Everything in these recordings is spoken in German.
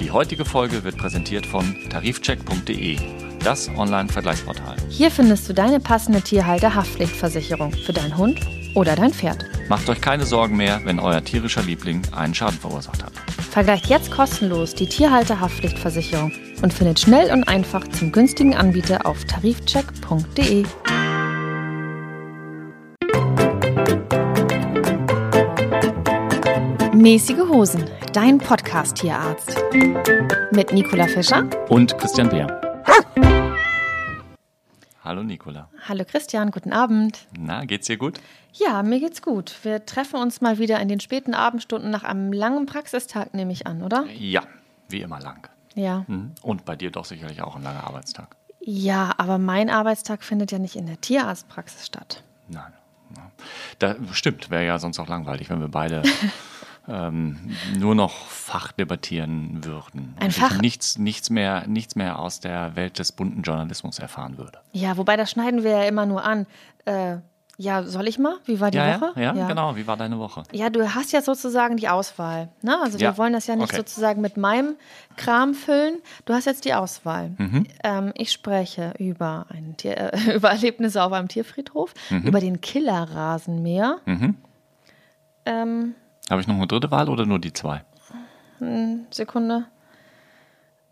Die heutige Folge wird präsentiert von tarifcheck.de, das Online-Vergleichsportal. Hier findest du deine passende Tierhalter-Haftpflichtversicherung für deinen Hund oder dein Pferd. Macht euch keine Sorgen mehr, wenn euer tierischer Liebling einen Schaden verursacht hat. Vergleicht jetzt kostenlos die Tierhalter-Haftpflichtversicherung und findet schnell und einfach zum günstigen Anbieter auf tarifcheck.de. Mäßige Hosen, dein Podcast-Tierarzt. Mit Nicola Fischer Und Christian Beer. Hallo Nicola. Hallo Christian, guten Abend. Na, geht's dir gut? Ja, mir geht's gut. Wir treffen uns mal wieder in den späten Abendstunden nach einem langen Praxistag, nehme ich an, oder? Ja, wie immer lang. Ja. Mhm. Und bei dir doch sicherlich auch ein langer Arbeitstag. Ja, aber mein Arbeitstag findet ja nicht in der Tierarztpraxis statt. Nein. Da, stimmt, wäre ja sonst auch langweilig, wenn wir beide ähm, nur noch Fach debattieren würden. Ein Fach? Nichts, nichts, mehr, nichts mehr aus der Welt des bunten Journalismus erfahren würde. Ja, wobei das schneiden wir ja immer nur an. Äh, ja, soll ich mal? Wie war die ja, Woche? ja, ja, genau. Wie war deine Woche? Ja, du hast ja sozusagen die Auswahl. Ne? Also Ja, wir wollen das ja nicht okay. sozusagen mit meinem Kram füllen. Du hast jetzt die Auswahl. Mhm. Ähm, ich spreche über, ein Tier, äh, über Erlebnisse auf einem Tierfriedhof, Mhm. über den Killerrasenmäher. Ähm, Habe ich noch eine dritte Wahl oder nur die zwei? Sekunde.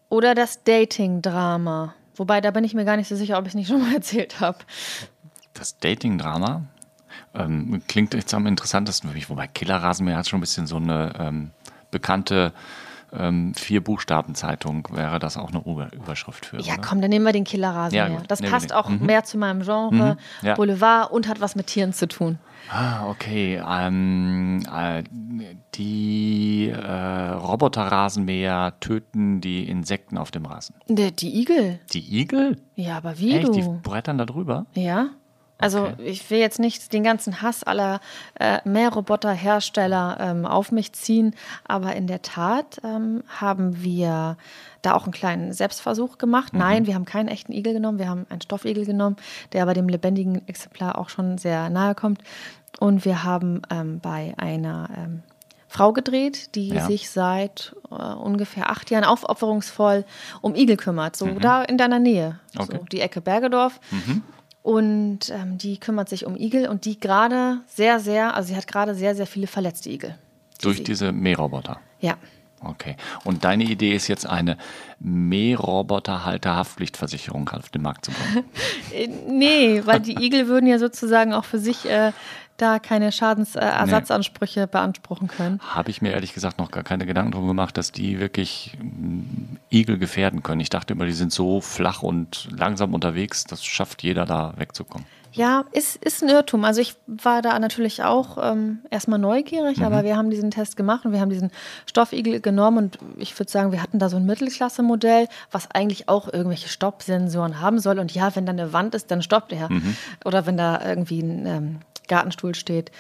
Oder das Dating-Drama. Wobei, da bin ich mir gar nicht so sicher, ob ich es nicht schon mal erzählt habe. Das Dating-Drama ähm, klingt jetzt am interessantesten für mich, wobei Killerrasenmäher hat schon ein bisschen so eine ähm, bekannte ähm, Vier-Buchstaben-Zeitung, wäre das auch eine Über Überschrift für. Ja, oder? komm, dann nehmen wir den Killerrasenmäher. Ja, das wir passt den. auch mehr zu meinem Genre, ja. Boulevard und hat was mit Tieren zu tun. Ah, okay. Ähm, äh, die äh, Roboterrasenmäher töten die Insekten auf dem Rasen. Die, die Igel. Die Igel? Ja, aber wie Echt? Die du? brettern da drüber? Ja. Also Okay. ich will jetzt nicht den ganzen Hass aller äh, Mähroboterhersteller ähm, auf mich ziehen, aber in der Tat ähm, haben wir da auch einen kleinen Selbstversuch gemacht. Nein, wir haben keinen echten Igel genommen, wir haben einen Stoffigel genommen, der aber dem lebendigen Exemplar auch schon sehr nahe kommt. Und wir haben ähm, bei einer ähm, Frau gedreht, die Ja. sich seit äh, ungefähr acht Jahren aufopferungsvoll um Igel kümmert, so da in deiner Nähe, Okay. so die Ecke Bergedorf. Und ähm, die kümmert sich um Igel und die gerade sehr, sehr, also sie hat gerade sehr, sehr viele verletzte Igel. Durch diese Mähroboter. Ja. Okay. Und deine Idee ist jetzt eine Mähroboterhalter-Haftpflichtversicherung auf den Markt zu bringen. Äh, nee, weil die Igel würden ja sozusagen auch für sich äh, da keine Schadensersatzansprüche beanspruchen können. Habe ich mir ehrlich gesagt noch gar keine Gedanken drum gemacht, dass die wirklich mm, Igel gefährden können. Ich dachte immer, die sind so flach und langsam unterwegs, das schafft jeder da wegzukommen. Ja, ist, ist ein Irrtum. Also ich war da natürlich auch ähm, erstmal neugierig, aber wir haben diesen Test gemacht und wir haben diesen Stoffigel genommen und ich würde sagen, wir hatten da so ein Mittelklasse-Modell, was eigentlich auch irgendwelche Stoppsensoren haben soll. Und ja, wenn da eine Wand ist, dann stoppt er. Oder wenn da irgendwie ein ähm, Gartenstuhl steht,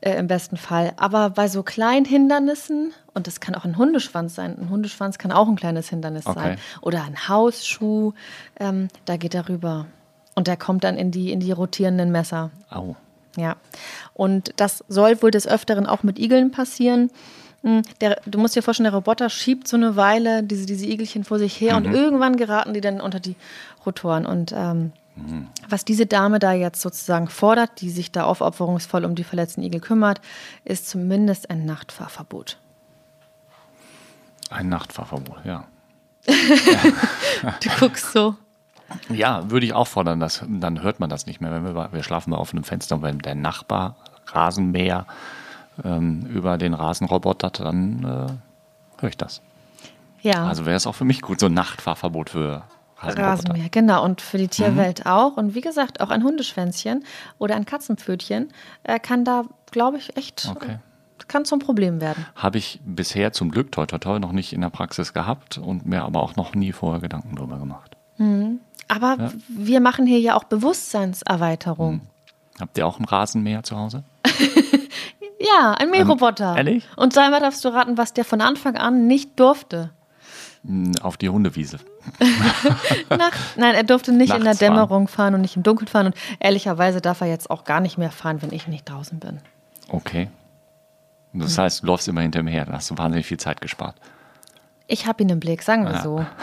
äh, im besten Fall. Aber bei so kleinen Hindernissen, und das kann auch ein Hundeschwanz sein, ein Hundeschwanz kann auch ein kleines Hindernis Okay. sein. Oder ein Hausschuh, ähm, da geht er rüber. Und der kommt dann in die, in die rotierenden Messer. Au. Ja. Und das soll wohl des Öfteren auch mit Igeln passieren. Hm, Der, du musst dir vorstellen, der Roboter schiebt so eine Weile diese, diese Igelchen vor sich her und irgendwann geraten die dann unter die Rotoren. Und ähm, was diese Dame da jetzt sozusagen fordert, die sich da aufopferungsvoll um die verletzten Igel kümmert, ist zumindest ein Nachtfahrverbot. Ein Nachtfahrverbot, ja. Du guckst so. Ja, würde ich auch fordern, dass, dann hört man das nicht mehr. Wenn wir, wir schlafen bei offenem Fenster und wenn der Nachbar Rasenmäher ähm, über den Rasen robotert, dann äh, höre ich das. Ja. Also wäre es auch für mich gut, so ein Nachtfahrverbot für Rasenroboter. Rasenmäher, genau. Und für die Tierwelt auch. Und wie gesagt, auch ein Hundeschwänzchen oder ein Katzenpfötchen äh, kann da, glaube ich, echt, Okay. kann zum Problem werden. Habe ich bisher zum Glück toi toi toi noch nicht in der Praxis gehabt und mir aber auch noch nie vorher Gedanken drüber gemacht. Aber wir machen hier ja auch Bewusstseinserweiterung. Habt ihr auch einen Rasenmäher zu Hause? Ja, ein Mähroboter. Ähm, ehrlich? Und einmal darfst du raten, was der von Anfang an nicht durfte. Hm, Auf die Hundewiese. Nacht. Nein, er durfte nicht in der Nachts fahren. Dämmerung fahren und nicht im Dunkeln fahren. Und ehrlicherweise darf er jetzt auch gar nicht mehr fahren, wenn ich nicht draußen bin. Okay. Das heißt, du läufst immer hinter mir her, dann hast du wahnsinnig viel Zeit gespart. Ich habe ihn im Blick, sagen wir ja. so.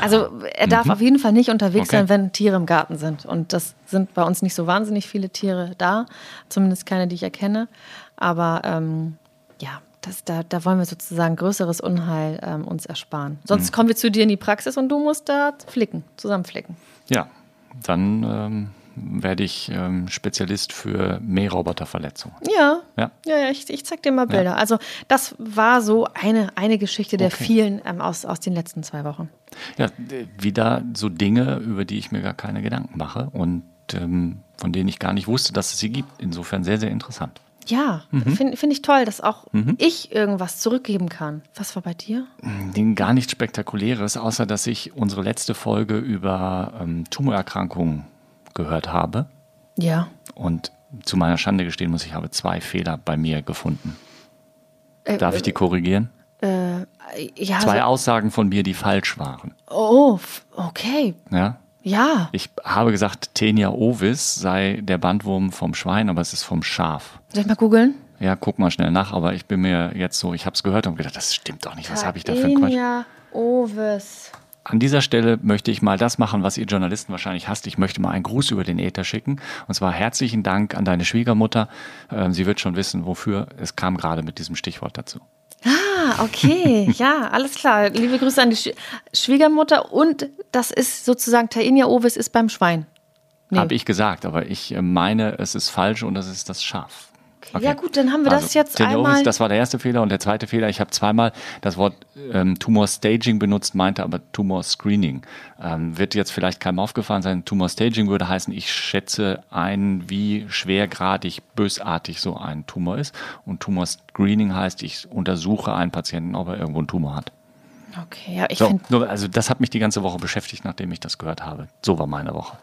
Also er darf mhm. auf jeden Fall nicht unterwegs okay. sein, wenn Tiere im Garten sind. Und das sind bei uns nicht so wahnsinnig viele Tiere da, zumindest keine, die ich erkenne. Aber ähm, ja, das, da, da wollen wir sozusagen größeres Unheil ähm, uns ersparen. Sonst mhm. kommen wir zu dir in die Praxis und du musst da flicken, zusammen flicken. Ja, dann ähm, werde ich ähm, Spezialist für Mähroboterverletzungen. Ja, ja, ja, ja ich, ich zeig dir mal Bilder. Ja. Also das war so eine, eine Geschichte der okay. vielen ähm, aus, aus den letzten zwei Wochen. Ja, wieder so Dinge, über die ich mir gar keine Gedanken mache und ähm, von denen ich gar nicht wusste, dass es sie gibt. Insofern sehr, sehr interessant. Ja, mhm. finde find ich toll, dass auch mhm. ich irgendwas zurückgeben kann. Was war bei dir? Den gar nichts Spektakuläres, außer dass ich unsere letzte Folge über ähm, Tumorerkrankungen gehört habe. Ja. Und zu meiner Schande gestehen muss, ich habe zwei Fehler bei mir gefunden. Äh, Darf ich die korrigieren? Äh, ja, zwei so Aussagen von mir, die falsch waren. Oh, okay. Ja. Ja. Ich habe gesagt, Tenia ovis sei der Bandwurm vom Schwein, aber es ist vom Schaf. Soll ich mal googeln? Ja, guck mal schnell nach, aber ich bin mir jetzt so, ich habe es gehört und gedacht, das stimmt doch nicht. Was habe ich da für ein Quatsch? Tenia ovis. An dieser Stelle möchte ich mal das machen, was ihr Journalisten wahrscheinlich hasst. Ich möchte mal einen Gruß über den Äther schicken. Und zwar herzlichen Dank an deine Schwiegermutter. Ähm, sie wird schon wissen, wofür. Es kam gerade mit diesem Stichwort dazu. Ah, okay. ja, alles klar. Liebe Grüße an die Sch Schwiegermutter. Und das ist sozusagen Taenia ovis ist beim Schwein. Nee. Habe ich gesagt, aber ich äh, meine, es ist falsch und es ist das Schaf. Okay. Ja gut, dann haben wir also, das jetzt Tenioris, einmal. Das war der erste Fehler und der zweite Fehler. Ich habe zweimal das Wort ähm, Tumor Staging benutzt, meinte aber Tumor Screening. Ähm, wird jetzt vielleicht keinem aufgefallen sein. Tumor Staging würde heißen, ich schätze ein, wie schwergradig, bösartig so ein Tumor ist. Und Tumor Screening heißt, ich untersuche einen Patienten, ob er irgendwo einen Tumor hat. Okay, ja, ich so, finde. Also das hat mich die ganze Woche beschäftigt, nachdem ich das gehört habe. So war meine Woche.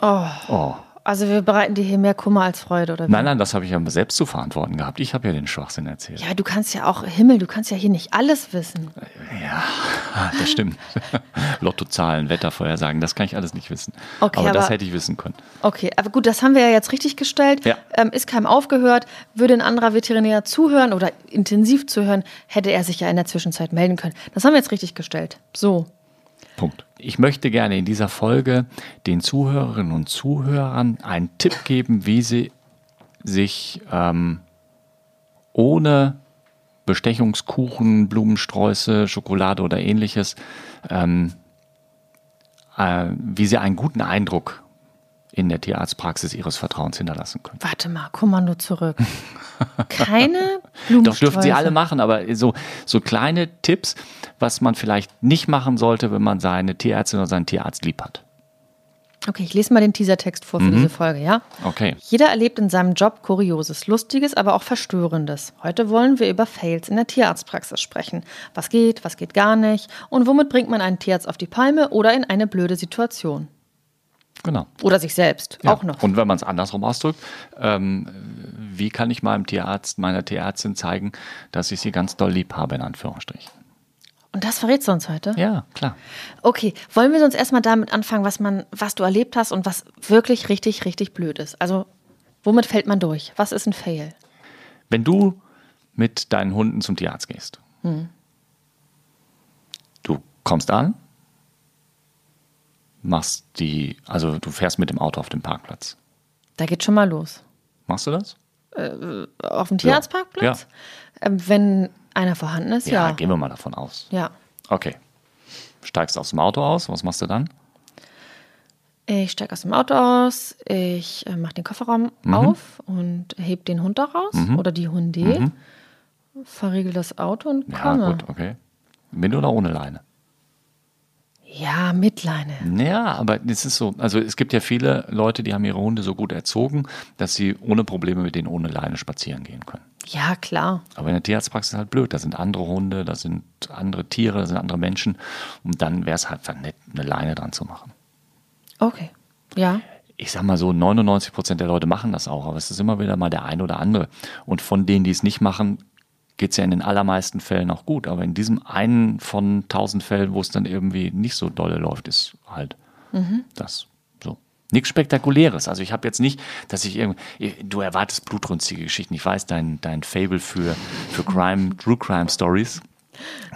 Oh. Oh. Also wir bereiten dir hier mehr Kummer als Freude, oder wie? Nein, nein, das habe ich ja selbst zu verantworten gehabt. Ich habe ja den Schwachsinn erzählt. Ja, du kannst ja auch, Himmel, du kannst ja hier nicht alles wissen. Ja, das stimmt. Lottozahlen, Wettervorhersagen, das kann ich alles nicht wissen. Okay, aber, aber, das hätte ich wissen können. Okay, aber gut, das haben wir ja jetzt richtig gestellt. Ja. Ähm, ist keinem aufgehört. Würde ein anderer Veterinär zuhören oder intensiv zuhören, hätte er sich ja in der Zwischenzeit melden können. Das haben wir jetzt richtig gestellt. So. Punkt. Ich möchte gerne in dieser Folge den Zuhörerinnen und Zuhörern einen Tipp geben, wie sie sich ähm, ohne Bestechungskuchen, Blumensträuße, Schokolade oder ähnliches, ähm, äh, wie sie einen guten Eindruck in der Tierarztpraxis ihres Vertrauens hinterlassen können. Warte mal, Kommando zurück. Keine Blumensträuße. Doch dürfen sie alle machen, aber so, so kleine Tipps, was man vielleicht nicht machen sollte, wenn man seine Tierärztin oder seinen Tierarzt lieb hat. Okay, ich lese mal den Teasertext vor für mhm. diese Folge, ja? Okay. Jeder erlebt in seinem Job Kurioses, Lustiges, aber auch Verstörendes. Heute wollen wir über Fails in der Tierarztpraxis sprechen. Was geht, was geht gar nicht und womit bringt man einen Tierarzt auf die Palme oder in eine blöde Situation. Genau. Oder sich selbst ja. auch noch. Und wenn man es andersrum ausdrückt, ähm, wie kann ich meinem Tierarzt, meiner Tierärztin zeigen, dass ich sie ganz doll lieb habe, in Anführungsstrichen? Und das verrätst du uns heute? Ja, klar. Okay, wollen wir uns erstmal damit anfangen, was man, was du erlebt hast und was wirklich richtig, richtig blöd ist. Also, womit fällt man durch? Was ist ein Fail? Wenn du mit deinen Hunden zum Tierarzt gehst, hm. du kommst an, machst die, also du fährst mit dem Auto auf den Parkplatz. Da geht schon mal los. Machst du das? Äh, auf dem Tierarztparkplatz? Ja. Äh, wenn einer vorhanden ist, ja. Ja, gehen wir mal davon aus. Ja. Okay. Steigst aus dem Auto aus, was machst du dann? Ich steige aus dem Auto aus, ich äh, mache den Kofferraum mhm. auf und heb den Hund da raus mhm. oder die Hunde, mhm. verriegel das Auto und komme. Ja, gut, okay. Mit oder ohne Leine? Ja, mit Leine. Ja, aber es ist so, also es gibt ja viele Leute, die haben ihre Hunde so gut erzogen, dass sie ohne Probleme mit denen ohne Leine spazieren gehen können. Ja, klar. Aber in der Tierarztpraxis ist halt blöd. Da sind andere Hunde, da sind andere Tiere, da sind andere Menschen. Und dann wäre es halt nett, eine Leine dran zu machen. Okay. Ja. Ich sag mal so, 99 Prozent der Leute machen das auch, aber es ist immer wieder mal der eine oder andere. Und von denen, die es nicht machen, geht es ja in den allermeisten Fällen auch gut. Aber in diesem einen von tausend Fällen, wo es dann irgendwie nicht so dolle läuft, ist halt mhm. das so. Nichts Spektakuläres. Also ich habe jetzt nicht, dass ich irgendwie, du erwartest blutrünstige Geschichten. Ich weiß, dein, dein Fable für, für Crime, True Crime Stories.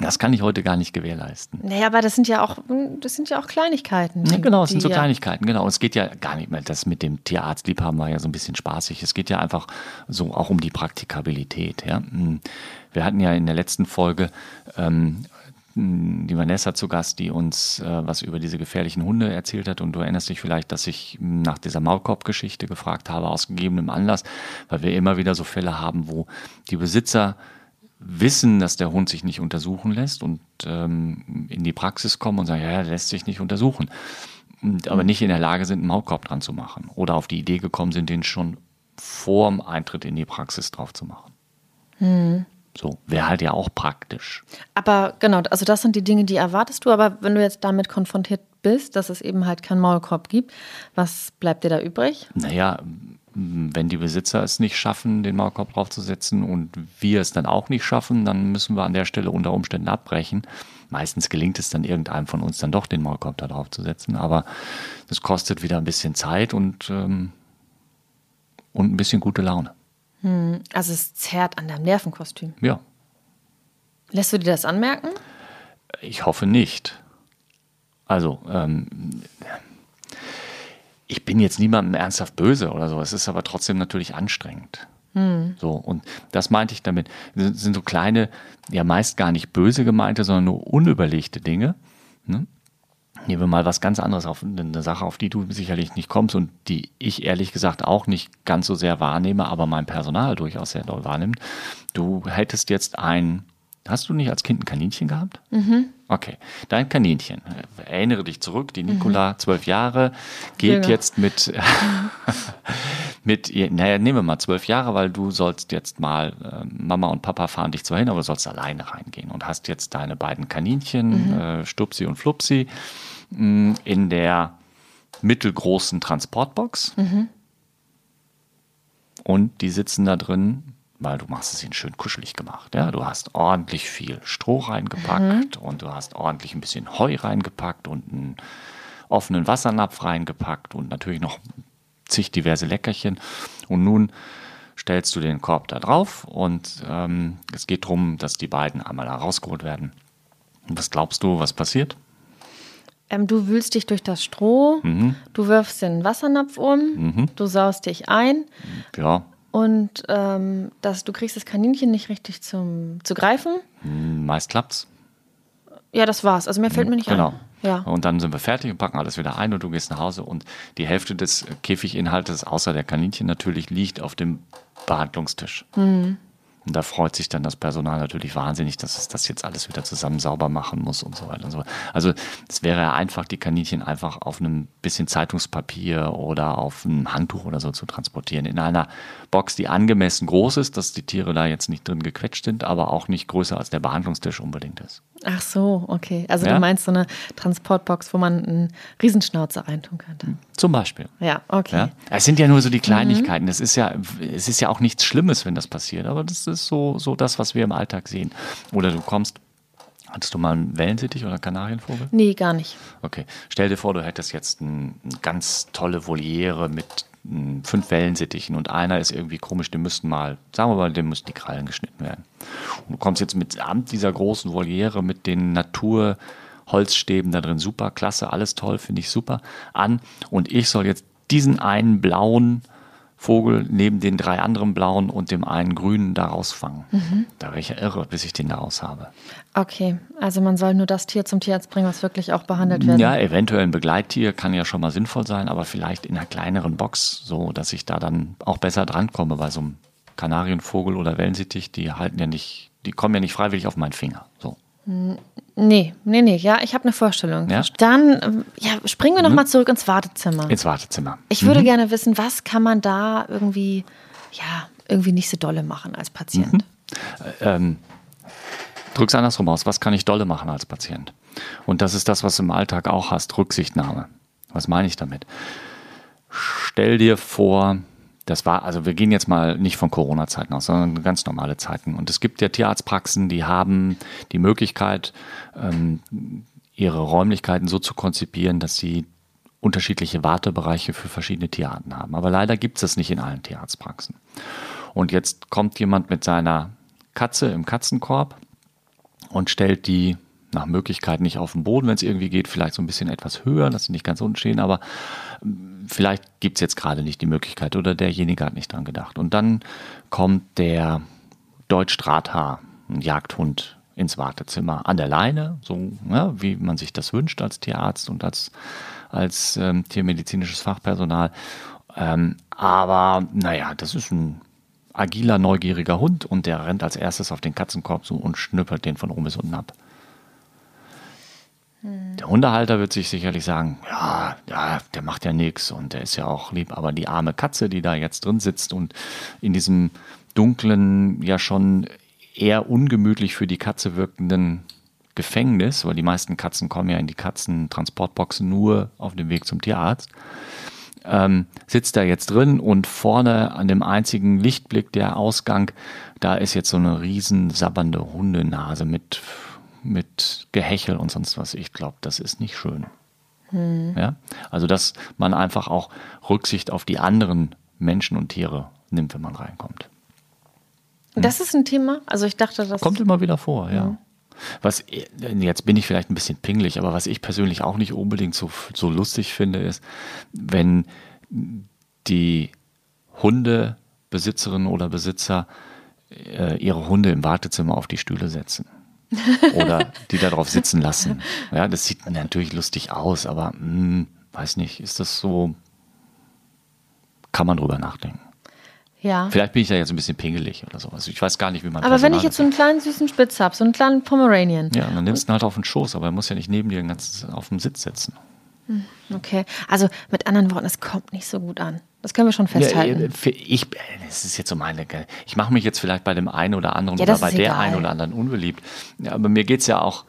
Das kann ich heute gar nicht gewährleisten. Naja, aber das sind ja auch, das sind ja auch Kleinigkeiten. Ja, genau, es sind so Kleinigkeiten, genau. Und es geht ja gar nicht mehr, das mit dem Tierarztliebhaben war ja so ein bisschen spaßig. Es geht ja einfach so auch um die Praktikabilität. Ja? Hm. Wir hatten ja in der letzten Folge ähm, die Vanessa zu Gast, die uns äh, was über diese gefährlichen Hunde erzählt hat. Und du erinnerst dich vielleicht, dass ich nach dieser Maulkorb-Geschichte gefragt habe, aus gegebenem Anlass, weil wir immer wieder so Fälle haben, wo die Besitzer wissen, dass der Hund sich nicht untersuchen lässt und ähm, in die Praxis kommen und sagen, ja, der lässt sich nicht untersuchen. Und, aber nicht in der Lage sind, einen Maulkorb dran zu machen. Oder auf die Idee gekommen sind, den schon vor dem Eintritt in die Praxis drauf zu machen. Hm. So, wäre halt ja auch praktisch. Aber genau, also das sind die Dinge, die erwartest du, aber wenn du jetzt damit konfrontiert bist, dass es eben halt keinen Maulkorb gibt, was bleibt dir da übrig? Naja, wenn die Besitzer es nicht schaffen, den Maulkorb draufzusetzen und wir es dann auch nicht schaffen, dann müssen wir an der Stelle unter Umständen abbrechen. Meistens gelingt es dann irgendeinem von uns dann doch, den Maulkorb da drauf zu setzen, aber das kostet wieder ein bisschen Zeit und, ähm, und ein bisschen gute Laune. Hm, also es zerrt an deinem Nervenkostüm. Ja. Lässt du dir das anmerken? Ich hoffe nicht. Also, ähm, ich bin jetzt niemandem ernsthaft böse oder so. Es ist aber trotzdem natürlich anstrengend. Hm. So, und das meinte ich damit. Das sind so kleine, ja meist gar nicht böse gemeinte, sondern nur unüberlegte Dinge. Ne? Nehmen wir mal was ganz anderes auf, eine Sache, auf die du sicherlich nicht kommst und die ich ehrlich gesagt auch nicht ganz so sehr wahrnehme, aber mein Personal durchaus sehr doll wahrnimmt. Du hättest jetzt ein, hast du nicht als Kind ein Kaninchen gehabt? Mhm. Okay, dein Kaninchen. Erinnere dich zurück, die Nicola, mhm. zwölf Jahre, geht ja. jetzt mit, mit, naja, nehmen wir mal zwölf Jahre, weil du sollst jetzt mal, äh, Mama und Papa fahren dich zwar hin, aber du sollst alleine reingehen und hast jetzt deine beiden Kaninchen, mhm. äh, Stupsi und Flupsi, mh, mm, in der mittelgroßen Transportbox. Mhm. Und die sitzen da drin weil du machst es ihnen schön kuschelig gemacht. Ja? Du hast ordentlich viel Stroh reingepackt mhm. und du hast ordentlich ein bisschen Heu reingepackt und einen offenen Wassernapf reingepackt und natürlich noch zig diverse Leckerchen. Und nun stellst du den Korb da drauf und ähm, es geht darum, dass die beiden einmal da rausgeholt werden. Und was glaubst du, was passiert? Ähm, du wühlst dich durch das Stroh, mhm. du wirfst den Wassernapf um, mhm. du saust dich ein. Ja. Und ähm, das, du kriegst das Kaninchen nicht richtig zum, zu greifen. Hm, meist klappt's. Ja, das war's. Also mehr fällt hm, mir nicht genau. ein. Ja. Und dann sind wir fertig und packen alles wieder ein und du gehst nach Hause und die Hälfte des Käfiginhaltes, außer der Kaninchen natürlich, liegt auf dem Behandlungstisch. Mhm. Und da freut sich dann das Personal natürlich wahnsinnig, dass es das jetzt alles wieder zusammen sauber machen muss und so weiter und so weiter. Also es wäre ja einfach, die Kaninchen einfach auf einem bisschen Zeitungspapier oder auf einem Handtuch oder so zu transportieren. In einer Box, die angemessen groß ist, dass die Tiere da jetzt nicht drin gequetscht sind, aber auch nicht größer als der Behandlungstisch unbedingt ist. Ach so, okay. Also ja? du meinst so eine Transportbox, wo man einen Riesenschnauzer reintun könnte. Zum Beispiel. Ja, okay. Ja? Es sind ja nur so die Kleinigkeiten. Mhm. Es ist ja, es ist ja auch nichts Schlimmes, wenn das passiert, aber das ist so, so das, was wir im Alltag sehen. Oder du kommst Hattest du mal einen Wellensittich oder Kanarienvogel? Nee, gar nicht. Okay. Stell dir vor, du hättest jetzt eine ganz tolle Voliere mit fünf Wellensittichen und einer ist irgendwie komisch, dem müssten mal, sagen wir mal, dem müssten die Krallen geschnitten werden. Und du kommst jetzt mit Amt dieser großen Voliere mit den Naturholzstäben da drin, super, klasse, alles toll, finde ich super, an und ich soll jetzt diesen einen blauen Vogel neben den drei anderen blauen und dem einen grünen da rausfangen. Mhm. Da wäre ich ja irre, bis ich den da raus habe. Okay, also man soll nur das Tier zum Tierarzt bringen, was wirklich auch behandelt wird. Ja, eventuell ein Begleittier kann ja schon mal sinnvoll sein, aber vielleicht in einer kleineren Box, so dass ich da dann auch besser drankomme bei so einem Kanarienvogel oder Wellensittich, die halten ja nicht, die kommen ja nicht freiwillig auf meinen Finger. So. Nee, nee, nee, ja, ich habe eine Vorstellung. Ja? Dann ja, springen wir nochmal mhm. zurück ins Wartezimmer. Ins Wartezimmer. Ich würde mhm. gerne wissen, was kann man da irgendwie, ja, irgendwie nicht so dolle machen als Patient? Mhm. Ähm, drück's andersrum aus. Was kann ich dolle machen als Patient? Und das ist das, was du im Alltag auch hast, Rücksichtnahme. Was meine ich damit? Stell dir vor, das war, also wir gehen jetzt mal nicht von Corona-Zeiten aus, sondern ganz normale Zeiten. Und es gibt ja Tierarztpraxen, die haben die Möglichkeit, ähm, ihre Räumlichkeiten so zu konzipieren, dass sie unterschiedliche Wartebereiche für verschiedene Tierarten haben. Aber leider gibt es das nicht in allen Tierarztpraxen. Und jetzt kommt jemand mit seiner Katze im Katzenkorb und stellt die nach Möglichkeit nicht auf den Boden, wenn es irgendwie geht, vielleicht so ein bisschen etwas höher, dass sie nicht ganz unten stehen, aber ähm, vielleicht gibt es jetzt gerade nicht die Möglichkeit oder derjenige hat nicht dran gedacht. Und dann kommt der Deutsch-Drahthaar, ein Jagdhund, ins Wartezimmer an der Leine, so ja, wie man sich das wünscht als Tierarzt und als, als ähm, tiermedizinisches Fachpersonal. Ähm, aber naja, das ist ein agiler, neugieriger Hund und der rennt als erstes auf den Katzenkorb zu und schnüppelt den von oben bis unten ab. Der Hundehalter wird sich sicherlich sagen, ja, ja, der macht ja nichts und der ist ja auch lieb, aber die arme Katze, die da jetzt drin sitzt und in diesem dunklen, ja schon eher ungemütlich für die Katze wirkenden Gefängnis, weil die meisten Katzen kommen ja in die Katzentransportboxen nur auf dem Weg zum Tierarzt, ähm, sitzt da jetzt drin und vorne an dem einzigen Lichtblick der Ausgang, da ist jetzt so eine riesen sabbernde Hundenase mit mit Gehechel und sonst was. Ich glaube, das ist nicht schön. Hm. Ja? Also, dass man einfach auch Rücksicht auf die anderen Menschen und Tiere nimmt, wenn man reinkommt. Hm? Das ist ein Thema. Also, ich dachte, das kommt immer wieder vor, ja. Hm. Was, jetzt bin ich vielleicht ein bisschen pingelig, aber was ich persönlich auch nicht unbedingt so, so lustig finde, ist, wenn die Hundebesitzerinnen oder Besitzer äh, ihre Hunde im Wartezimmer auf die Stühle setzen oder die da drauf sitzen lassen. Ja, das sieht natürlich lustig aus, aber mh, hm, weiß nicht, ist das so, kann man drüber nachdenken. Ja. Vielleicht bin ich da jetzt ein bisschen pingelig oder sowas. Ich weiß gar nicht, wie man Aber wenn ich jetzt so einen kleinen süßen Spitz habe, so einen kleinen Pomeranian. Ja, dann nimmst du ihn halt auf den Schoß, aber er muss ja nicht neben dir ganz auf dem Sitz sitzen. Hm, okay, also mit anderen Worten, es kommt nicht so gut an. Das können wir schon festhalten. Ja, ich, das ist jetzt so meine, ich mache mich jetzt vielleicht bei dem einen oder anderen ja, oder bei der egal. einen oder anderen unbeliebt. Ja, aber mir geht es ja auch,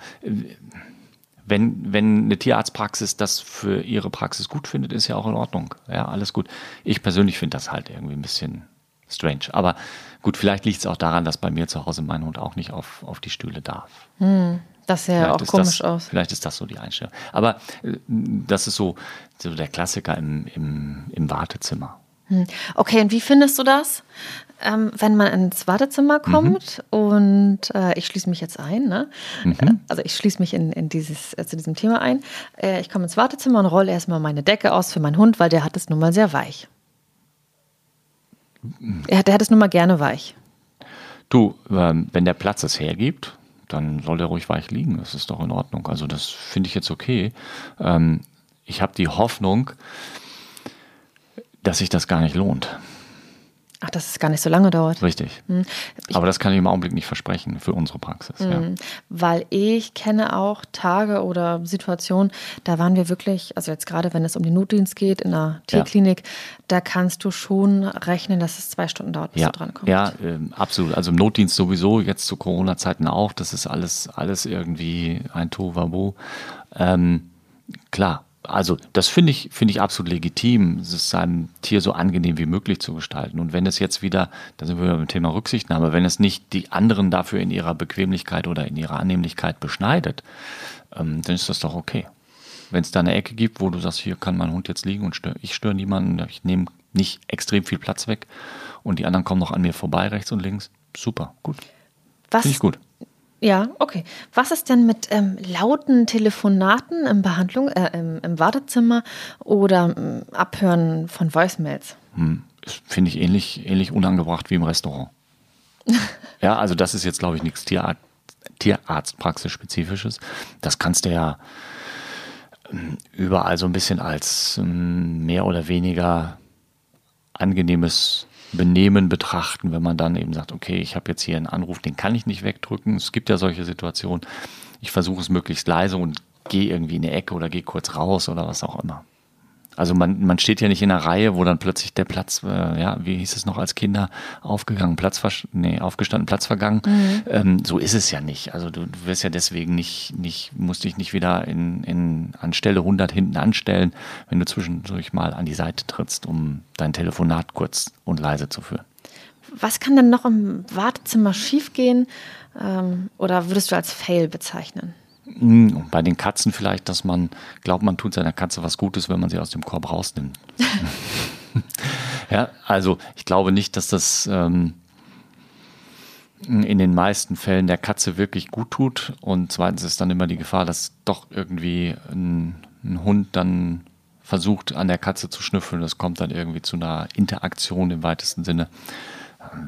wenn, wenn eine Tierarztpraxis das für ihre Praxis gut findet, ist ja auch in Ordnung. Ja, alles gut. Ich persönlich finde das halt irgendwie ein bisschen strange. Aber gut, vielleicht liegt es auch daran, dass bei mir zu Hause mein Hund auch nicht auf, auf die Stühle darf. Hm. Das sah ja auch komisch das, aus. Vielleicht ist das so die Einstellung. Aber äh, das ist so, so der Klassiker im, im, im Wartezimmer. Hm. Okay, und wie findest du das, ähm, wenn man ins Wartezimmer kommt mhm. und äh, ich schließe mich jetzt ein, ne? Mhm. Äh, also ich schließe mich in, in dieses, äh, zu diesem Thema ein. Äh, ich komme ins Wartezimmer und rolle erstmal meine Decke aus für meinen Hund, weil der hat es nun mal sehr weich. Mhm. Er, der hat es nun mal gerne weich. Du, ähm, wenn der Platz es hergibt, dann soll der ruhig weich liegen. Das ist doch in Ordnung. Also das finde ich jetzt okay. Ähm, ich habe die Hoffnung, dass sich das gar nicht lohnt. Ach, dass es gar nicht so lange dauert. Richtig. Hm. Aber das kann ich im Augenblick nicht versprechen für unsere Praxis. Hm. Ja. Weil ich kenne auch Tage oder Situationen, da waren wir wirklich, also jetzt gerade wenn es um den Notdienst geht in der Tierklinik, ja. da kannst du schon rechnen, dass es zwei Stunden dauert, bis ja. du drankommst. Ja, äh, absolut. Also im Notdienst sowieso, jetzt zu Corona-Zeiten auch, das ist alles, alles irgendwie ein Tovabo. Ähm, klar, also das finde ich, finde ich absolut legitim, es seinem Tier so angenehm wie möglich zu gestalten. Und wenn es jetzt wieder, da sind wir beim Thema Rücksichtnahme, wenn es nicht die anderen dafür in ihrer Bequemlichkeit oder in ihrer Annehmlichkeit beschneidet, ähm, dann ist das doch okay. Wenn es da eine Ecke gibt, wo du sagst, hier kann mein Hund jetzt liegen und stör, ich störe niemanden, ich nehme nicht extrem viel Platz weg und die anderen kommen noch an mir vorbei, rechts und links, super, gut. Was, Finde ich gut. Ja, okay. Was ist denn mit ähm, lauten Telefonaten im Behandlung, äh, im, im, Wartezimmer oder ähm, Abhören von Voicemails? Hm, Finde ich ähnlich, ähnlich unangebracht wie im Restaurant. ja, also das ist jetzt, glaube ich, nichts Tierarzt, Tierarztpraxis-spezifisches. Das kannst du ja ähm, überall so ein bisschen als ähm, mehr oder weniger angenehmes Benehmen betrachten, wenn man dann eben sagt, okay, ich habe jetzt hier einen Anruf, den kann ich nicht wegdrücken. Es gibt ja solche Situationen. Ich versuche es möglichst leise und gehe irgendwie in die Ecke oder gehe kurz raus oder was auch immer. Also man, man steht ja nicht in einer Reihe, wo dann plötzlich der Platz, äh, ja, wie hieß es noch als Kinder, aufgegangen, Platz, nee, aufgestanden, Platz vergangen. Mhm. Ähm, so ist es ja nicht. Also du, du wirst ja deswegen nicht, nicht, musst dich nicht wieder in, in, an Stelle 100 hinten anstellen, wenn du zwischendurch mal an die Seite trittst, um dein Telefonat kurz und leise zu führen. Was kann denn noch im Wartezimmer schiefgehen? Ähm, oder würdest du als Fail bezeichnen? Hm, bei den Katzen vielleicht, dass man glaubt, man tut seiner Katze was Gutes, wenn man sie aus dem Korb rausnimmt. ja, also ich glaube nicht, dass das, ähm, in den meisten Fällen der Katze wirklich gut tut. Und zweitens ist dann immer die Gefahr, dass doch irgendwie ein, ein Hund dann versucht, an der Katze zu schnüffeln. Das kommt dann irgendwie zu einer Interaktion im weitesten Sinne.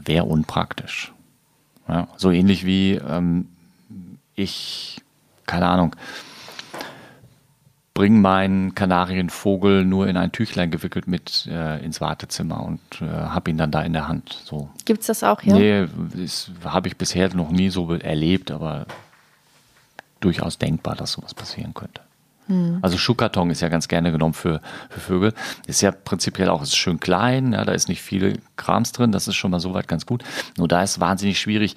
Wäre unpraktisch. Ja, so ähnlich wie ähm, ich, keine Ahnung, bringe meinen Kanarienvogel nur in ein Tüchlein gewickelt mit äh, ins Wartezimmer und äh, habe ihn dann da in der Hand. So. Gibt es das auch, ja? Nee, habe ich bisher noch nie so erlebt, aber durchaus denkbar, dass sowas passieren könnte. Hm. Also Schuhkarton ist ja ganz gerne genommen für, für Vögel. Ist ja prinzipiell auch ist schön klein, ja, da ist nicht viel Krams drin, das ist schon mal soweit ganz gut. Nur da ist wahnsinnig schwierig.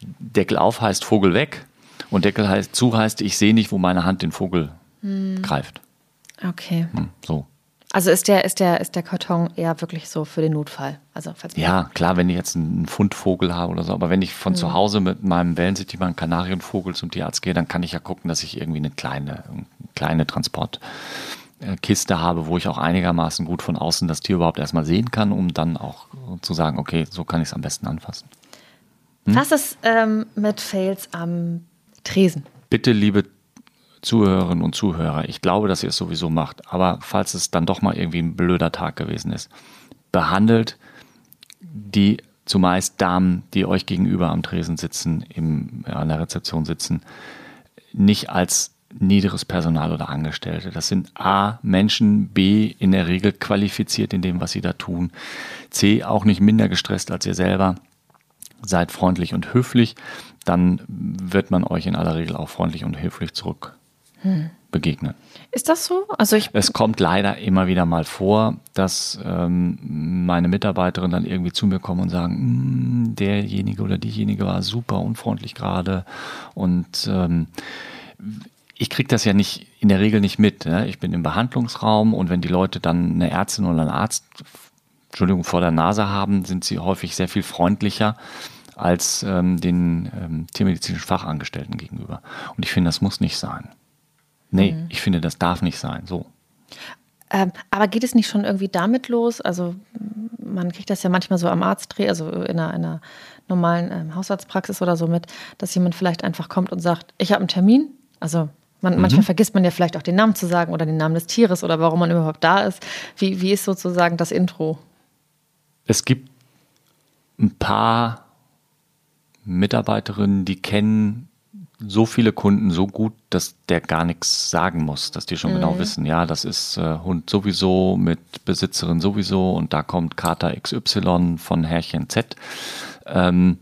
Deckel auf heißt Vogel weg und Deckel heißt, zu heißt, ich sehe nicht, wo meine Hand den Vogel hm. greift. Okay. Hm, so. Also ist der, ist, der, ist der Karton eher wirklich so für den Notfall? Also ja, klar, wenn ich jetzt einen Fundvogel habe oder so, aber wenn ich von hm. zu Hause mit meinem Wellensittich, meinem Kanarienvogel zum Tierarzt gehe, dann kann ich ja gucken, dass ich irgendwie eine kleine, eine kleine Transportkiste habe, wo ich auch einigermaßen gut von außen das Tier überhaupt erstmal sehen kann, um dann auch zu sagen, okay, so kann ich es am besten anfassen. Hm? Was ist ähm, mit Fails am Tresen? Bitte, liebe Zuhörerinnen und Zuhörer, ich glaube, dass ihr es sowieso macht, aber falls es dann doch mal irgendwie ein blöder Tag gewesen ist, behandelt die zumeist Damen, die euch gegenüber am Tresen sitzen, im, an der Rezeption sitzen, nicht als niederes Personal oder Angestellte. Das sind A, Menschen, B, in der Regel qualifiziert in dem, was sie da tun, C, auch nicht minder gestresst als ihr selber. Seid freundlich und höflich, dann wird man euch in aller Regel auch freundlich und höflich zurück begegnen. Ist das so? Also ich es kommt leider immer wieder mal vor, dass ähm, meine Mitarbeiterinnen dann irgendwie zu mir kommen und sagen, hm, derjenige oder diejenige war super unfreundlich gerade und ähm, ich kriege das ja nicht in der Regel nicht mit. Ne? Ich bin im Behandlungsraum und wenn die Leute dann eine Ärztin oder einen Arzt, Entschuldigung, vor der Nase haben, sind sie häufig sehr viel freundlicher als ähm, den ähm, tiermedizinischen Fachangestellten gegenüber. Und ich finde, das muss nicht sein. Nee, mhm. ich finde, das darf nicht sein. So. Ähm, aber geht es nicht schon irgendwie damit los? Also man kriegt das ja manchmal so am Arztdreh, also in einer, einer normalen ähm, Hausarztpraxis oder so mit, dass jemand vielleicht einfach kommt und sagt, ich habe einen Termin. Also man, mhm. manchmal vergisst man ja vielleicht auch den Namen zu sagen oder den Namen des Tieres oder warum man überhaupt da ist. Wie, wie ist sozusagen das Intro? Es gibt ein paar Mitarbeiterinnen, die kennen so viele Kunden so gut, dass der gar nichts sagen muss, dass die schon genau mhm. genau wissen, ja, das ist äh, Hund sowieso mit Besitzerin sowieso und da kommt Kater XY von Herrchen Z. Ähm,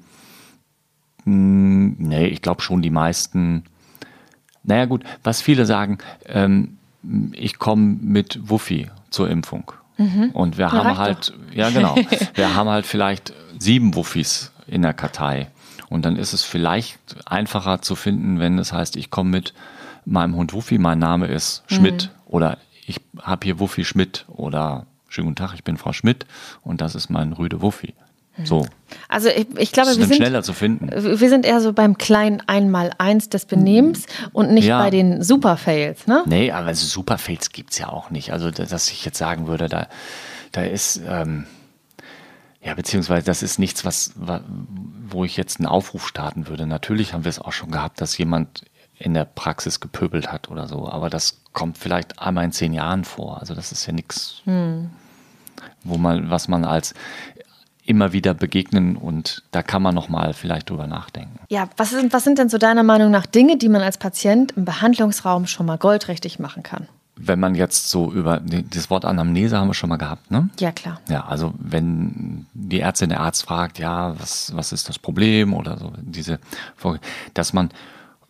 mh, hm, nee, ich glaube schon die meisten. Naja gut, was viele sagen, ähm, ich komme mit Wuffi zur Impfung. Mhm. Und wir haben halt, doch. ja genau, wir haben halt vielleicht sieben Wuffis in der Kartei. Und dann ist es vielleicht einfacher zu finden, wenn es heißt, ich komme mit meinem Hund Wuffi, mein Name ist Schmidt mhm. oder ich habe hier Wuffi Schmidt oder schönen guten Tag, ich bin Frau Schmidt und das ist mein Rüde Wuffi. Mhm. So. Also ich, ich glaube, wir sind schneller zu finden. Wir sind eher so beim kleinen Einmal-Eins des Benehmens und nicht ja. bei den Super-Fails, ne? Nee, aber Super-Fails gibt es ja auch nicht. Also, dass ich jetzt sagen würde, da, da ist, ähm, ja, beziehungsweise das ist nichts, was, wo ich jetzt einen Aufruf starten würde. Natürlich haben wir es auch schon gehabt, dass jemand in der Praxis gepöbelt hat oder so, aber das kommt vielleicht einmal in zehn Jahren vor. Also das ist ja nichts, hm. wo man, was man als immer wieder begegnen und da kann man noch mal vielleicht drüber nachdenken. Ja, was sind, was sind denn so deiner Meinung nach Dinge, die man als Patient im Behandlungsraum schon mal goldrichtig machen kann? Wenn man jetzt so über das Wort Anamnese haben wir schon mal gehabt, ne? Ja, klar. Ja, also wenn die Ärztin, der Arzt fragt, ja, was, was ist das Problem oder so, diese Folge, dass man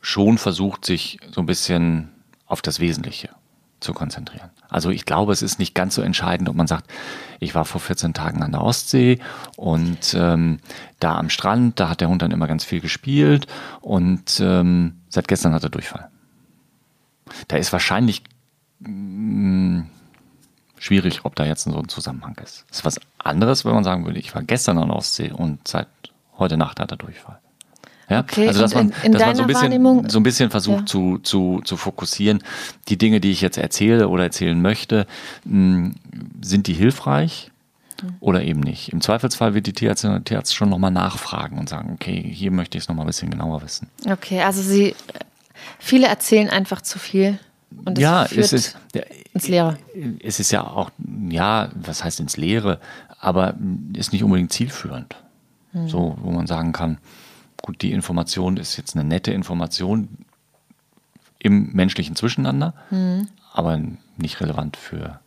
schon versucht, sich so ein bisschen auf das Wesentliche zu konzentrieren. Also ich glaube, es ist nicht ganz so entscheidend, ob man sagt, ich war vor 14 Tagen an der Ostsee und ähm, da am Strand, da hat der Hund dann immer ganz viel gespielt und ähm, seit gestern hat er Durchfall. Da ist wahrscheinlich mh, schwierig, ob da jetzt so ein Zusammenhang ist. Das ist was anderes, wenn man sagen würde, ich war gestern an der Ostsee und seit heute Nacht hat er Durchfall. Ja? Okay, also dass man, in, in dass man so, ein bisschen, so ein bisschen versucht ja. zu, zu, zu fokussieren. Die Dinge, die ich jetzt erzähle oder erzählen möchte, mh, sind die hilfreich? oder eben nicht. Im Zweifelsfall wird die Tierärztin oder Tierarzt schon nochmal nachfragen und sagen, okay, hier möchte ich es nochmal ein bisschen genauer wissen. Okay, also sie, viele erzählen einfach zu viel. Und das ja, führt es ist ins Leere. Es ist ja auch, ja, was heißt ins Leere, aber ist nicht unbedingt zielführend. Hm. So, wo man sagen kann, gut, die Information ist jetzt eine nette Information im menschlichen Zwischeneinander, Hm. aber nicht relevant für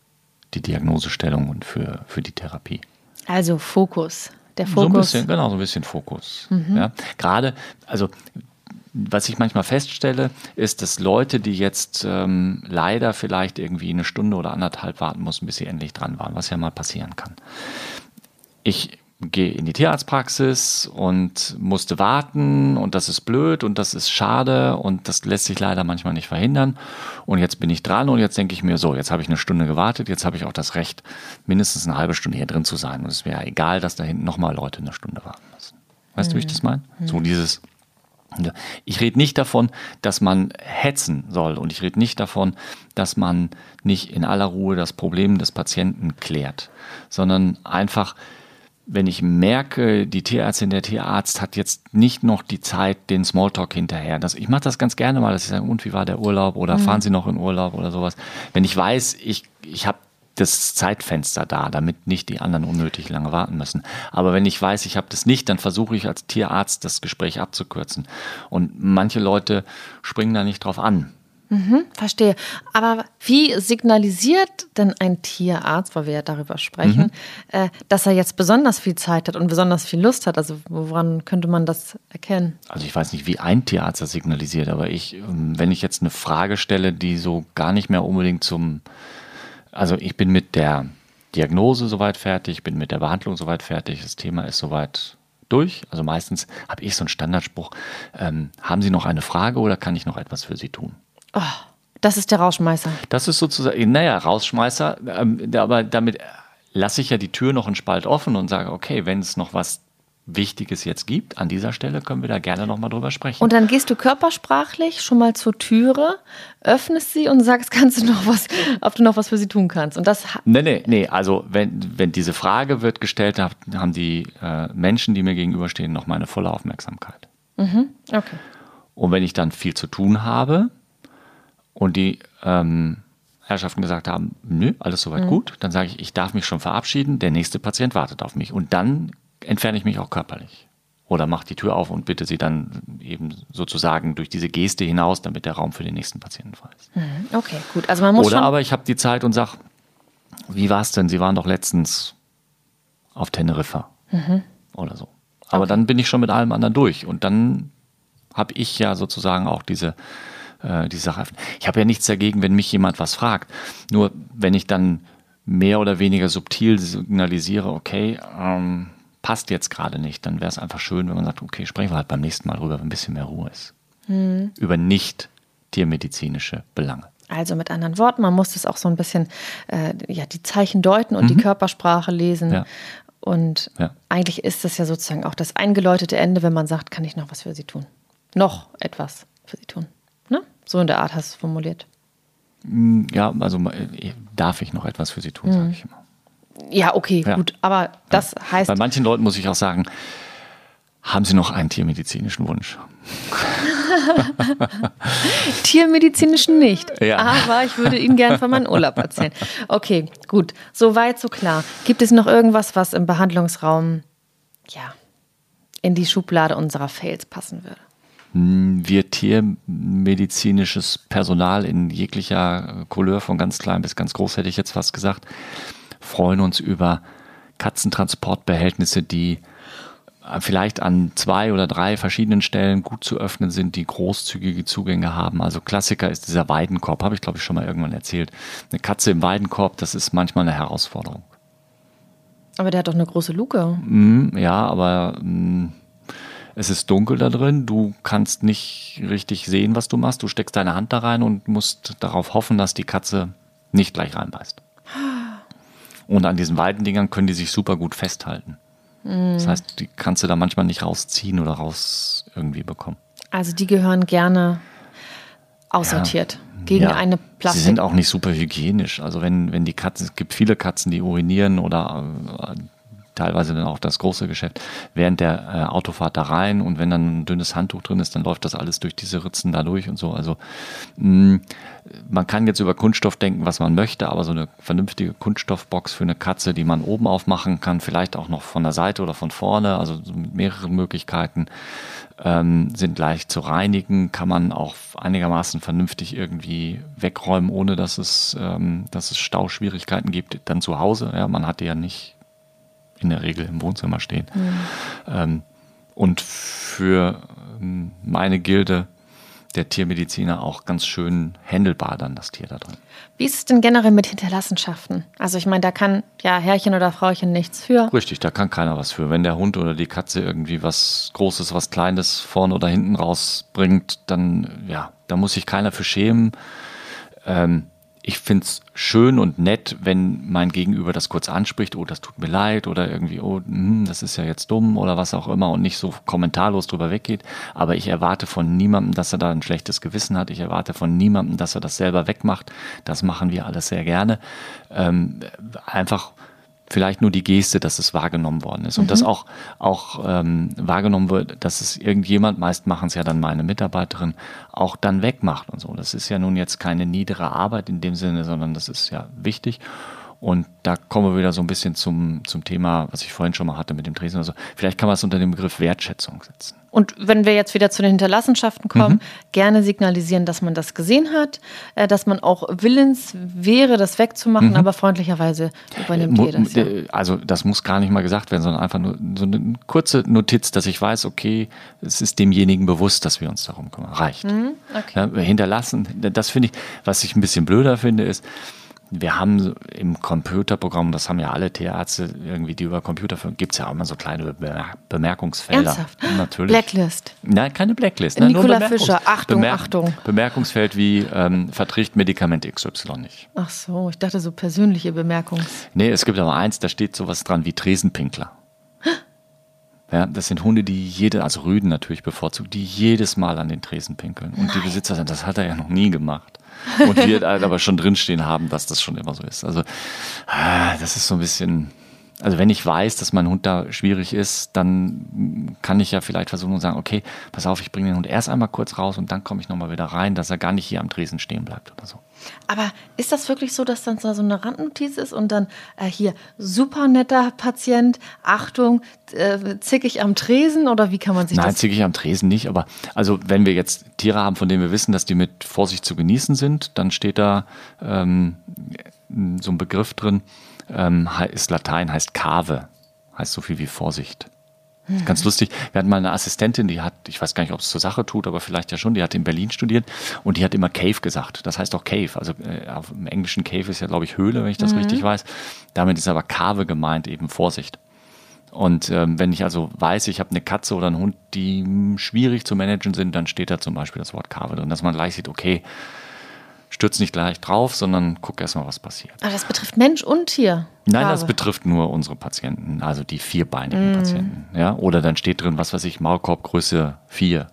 die Diagnosestellung und für, für die Therapie. Also Fokus. Der So ein Fokus. bisschen, genau, so ein bisschen Fokus. Mhm. Ja. Gerade, also was ich manchmal feststelle, ist, dass Leute, die jetzt ähm, leider vielleicht irgendwie eine Stunde oder anderthalb warten mussten, bis sie endlich dran waren, was ja mal passieren kann. Ich gehe in die Tierarztpraxis und musste warten und das ist blöd und das ist schade und das lässt sich leider manchmal nicht verhindern. Und jetzt bin ich dran und jetzt denke ich mir so, jetzt habe ich eine Stunde gewartet, jetzt habe ich auch das Recht, mindestens eine halbe Stunde hier drin zu sein. Und es wäre egal, dass da hinten nochmal Leute eine Stunde warten müssen. Weißt du, wie ich das meine? So dieses, ich rede nicht davon, dass man hetzen soll und ich rede nicht davon, dass man nicht in aller Ruhe das Problem des Patienten klärt, sondern einfach, wenn ich merke, die Tierärztin, der Tierarzt hat jetzt nicht noch die Zeit, den Smalltalk hinterher. Das, ich mache das ganz gerne mal, dass ich sage, und wie war der Urlaub oder fahren Sie noch in Urlaub oder sowas. Wenn ich weiß, ich, ich habe das Zeitfenster da, damit nicht die anderen unnötig lange warten müssen. Aber wenn ich weiß, ich habe das nicht, dann versuche ich als Tierarzt das Gespräch abzukürzen. Und manche Leute springen da nicht drauf an. Verstehe. Aber wie signalisiert denn ein Tierarzt, weil wir ja darüber sprechen, äh, dass er jetzt besonders viel Zeit hat und besonders viel Lust hat? Also woran könnte man das erkennen? Also ich weiß nicht, wie ein Tierarzt das signalisiert, aber ich, ähm, wenn ich jetzt eine Frage stelle, die so gar nicht mehr unbedingt zum, also ich bin mit der Diagnose soweit fertig, bin mit der Behandlung soweit fertig, das Thema ist soweit durch. Also meistens habe ich so einen Standardspruch, ähm, haben Sie noch eine Frage oder kann ich noch etwas für Sie tun? Oh, das ist der Rauschmeißer. Das ist sozusagen, naja, Rausschmeißer, ähm, aber damit lasse ich ja die Tür noch einen Spalt offen und sage, okay, wenn es noch was Wichtiges jetzt gibt, an dieser Stelle können wir da gerne nochmal drüber sprechen. Und dann gehst du körpersprachlich schon mal zur Türe, öffnest sie und sagst, kannst du noch was, ob du noch was für sie tun kannst. Und das Nee, nee, nee. Also wenn, wenn diese Frage wird gestellt, hab- haben die äh, Menschen, die mir gegenüberstehen, noch meine volle Aufmerksamkeit. okay. Und wenn ich dann viel zu tun habe und die ähm, Herrschaften gesagt haben, nö, alles soweit gut, dann sage ich, ich darf mich schon verabschieden, der nächste Patient wartet auf mich. Und dann entferne ich mich auch körperlich. Oder mache die Tür auf und bitte sie dann eben sozusagen durch diese Geste hinaus, damit der Raum für den nächsten Patienten frei ist. Okay, gut. Also man muss Oder aber ich habe die Zeit und sage, wie war es denn? Sie waren doch letztens auf Teneriffa oder so. Aber dann bin ich schon mit allem anderen durch und dann habe ich ja sozusagen auch diese, äh, die Sache. Ich habe ja nichts dagegen, wenn mich jemand was fragt. Nur wenn ich dann mehr oder weniger subtil signalisiere, okay, ähm, passt jetzt gerade nicht, dann wäre es einfach schön, wenn man sagt, okay, sprechen wir halt beim nächsten Mal drüber, wenn ein bisschen mehr Ruhe ist. Über nicht tiermedizinische Belange. Also mit anderen Worten, man muss das auch so ein bisschen, äh, ja, die Zeichen deuten und die Körpersprache lesen. Mhm. Ja. Und Ja. eigentlich ist das ja sozusagen auch das eingeläutete Ende, wenn man sagt, kann ich noch was für sie tun? Noch etwas für sie tun. Ne? So in der Art hast du es formuliert. Ja, also äh, darf ich noch etwas für sie tun, sage ich immer. Ja, okay, Ja. gut. Aber das heißt, Bei manchen Leuten muss ich auch sagen, haben Sie noch einen tiermedizinischen Wunsch? tiermedizinischen nicht. Ja. Aber ich würde Ihnen gerne von meinem Urlaub erzählen. Okay, gut. So weit, so klar. Gibt es noch irgendwas, was im Behandlungsraum, ja, in die Schublade unserer Fails passen würde? Wir tiermedizinisches Personal in jeglicher Couleur, von ganz klein bis ganz groß, hätte ich jetzt fast gesagt, freuen uns über Katzentransportbehältnisse, die äh, vielleicht an zwei oder drei verschiedenen Stellen gut zu öffnen sind, die großzügige Zugänge haben. Also Klassiker ist dieser Weidenkorb, habe ich glaube ich schon mal irgendwann erzählt. Eine Katze im Weidenkorb, das ist manchmal eine Herausforderung. Aber der hat doch eine große Luke. Mm, Ja, aber mm, es ist dunkel da drin. Du kannst nicht richtig sehen, was du machst. Du steckst deine Hand da rein und musst darauf hoffen, dass die Katze nicht gleich reinbeißt. Und an diesen Weidendingern können die sich super gut festhalten. Das heißt, die kannst du da manchmal nicht rausziehen oder raus irgendwie bekommen. Also die gehören gerne aussortiert. Ja. Gegen ja. eine Plastik. Sie sind auch nicht super hygienisch. Also wenn, wenn die Katzen, es gibt viele Katzen, die urinieren oder äh, teilweise dann auch das große Geschäft, während der äh, Autofahrt da rein und wenn dann ein dünnes Handtuch drin ist, dann läuft das alles durch diese Ritzen da durch und so. Also mh, mm, man kann jetzt über Kunststoff denken, was man möchte, aber so eine vernünftige Kunststoffbox für eine Katze, die man oben aufmachen kann, vielleicht auch noch von der Seite oder von vorne, also mit mehreren Möglichkeiten, ähm, sind leicht zu reinigen, kann man auch einigermaßen vernünftig irgendwie wegräumen, ohne dass es, ähm, dass es Stauschwierigkeiten gibt, dann zu Hause. Ja, man die ja nicht in der Regel im Wohnzimmer stehen. Mhm. Und für ähm, meine Gilde der Tiermediziner auch ganz schön händelbar dann das Tier da drin. Wie ist es denn generell mit Hinterlassenschaften? Also ich meine, da kann ja Herrchen oder Frauchen nichts für. Richtig, da kann keiner was für. Wenn der Hund oder die Katze irgendwie was Großes, was Kleines vorne oder hinten rausbringt, dann ja, da muss sich keiner für schämen. Ähm, ich finde es schön und nett, wenn mein Gegenüber das kurz anspricht, oh, das tut mir leid oder irgendwie, oh, hm, das ist ja jetzt dumm oder was auch immer und nicht so kommentarlos drüber weggeht. Aber ich erwarte von niemandem, dass er da ein schlechtes Gewissen hat. Ich erwarte von niemandem, dass er das selber wegmacht. Das machen wir alles sehr gerne. Ähm, einfach vielleicht nur die Geste, dass es wahrgenommen worden ist. Und mhm. dass auch, auch ähm, wahrgenommen wird, dass es irgendjemand, meist machen es ja dann meine Mitarbeiterin, auch dann wegmacht und so. Das ist ja nun jetzt keine niedere Arbeit in dem Sinne, sondern das ist ja wichtig. Und da kommen wir wieder so ein bisschen zum, zum Thema, was ich vorhin schon mal hatte mit dem Tresen. Also vielleicht kann man es unter dem Begriff Wertschätzung setzen. Und wenn wir jetzt wieder zu den Hinterlassenschaften kommen, mhm. gerne signalisieren, dass man das gesehen hat, äh, dass man auch willens wäre, das wegzumachen, mhm. aber freundlicherweise übernimmt Mo das. Ja. Also das muss gar nicht mal gesagt werden, sondern einfach nur so eine kurze Notiz, dass ich weiß, okay, es ist demjenigen bewusst, dass wir uns darum kümmern. Reicht. Mhm. Okay. Ja, hinterlassen, das finde ich, was ich ein bisschen blöder finde, ist, wir haben im Computerprogramm, das haben ja alle Tierärzte irgendwie, die über Computer führen, gibt es ja auch immer so kleine Bemerkungsfelder. Ernsthaft? Natürlich. Blacklist? Nein, keine Blacklist. Nein, Nikola Fischer, Achtung, Bemerk Achtung. Bemerkungsfeld wie ähm, verträgt Medikament XY nicht. Ach so, ich dachte so persönliche Bemerkungs. Nee, es gibt aber eins, da steht sowas dran wie Tresenpinkler. Ja, das sind Hunde, die jede, also Rüden natürlich bevorzugt, die jedes Mal an den Tresen pinkeln. Und Nein. die Besitzer sagen, das hat er ja noch nie gemacht. Und wir halt aber schon drinstehen haben, dass das schon immer so ist. Also, ah, das ist so ein bisschen, also wenn ich weiß, dass mein Hund da schwierig ist, dann kann ich ja vielleicht versuchen und sagen, okay, pass auf, ich bringe den Hund erst einmal kurz raus und dann komme ich nochmal wieder rein, dass er gar nicht hier am Tresen stehen bleibt oder so. Aber ist das wirklich so, dass dann so eine Randnotiz ist und dann äh, hier super netter Patient, Achtung, äh, zickig am Tresen oder wie kann man sich Nein, das? Nein, zickig am Tresen nicht, aber also wenn wir jetzt Tiere haben, von denen wir wissen, dass die mit Vorsicht zu genießen sind, dann steht da ähm, so ein Begriff drin, ähm, ist Latein, heißt Cave, heißt so viel wie Vorsicht. Mhm. Ganz lustig. Wir hatten mal eine Assistentin, die hat, ich weiß gar nicht, ob es zur Sache tut, aber vielleicht ja schon, die hat in Berlin studiert und die hat immer Cave gesagt. Das heißt auch Cave. Also äh, auf im Englischen Cave ist ja, glaube ich, Höhle, wenn ich das mhm. richtig weiß. Damit ist aber Cave gemeint, eben Vorsicht. Und ähm, wenn ich also weiß, ich habe eine Katze oder einen Hund, die schwierig zu managen sind, dann steht da zum Beispiel das Wort Cave drin, dass man gleich sieht, okay, stürzt nicht gleich drauf, sondern guck erstmal, was passiert. Aber das betrifft Mensch und Tier. Nein, das betrifft nur unsere Patienten, also die vierbeinigen mm. Patienten. Ja? Oder dann steht drin, was weiß ich, Maulkorbgröße 4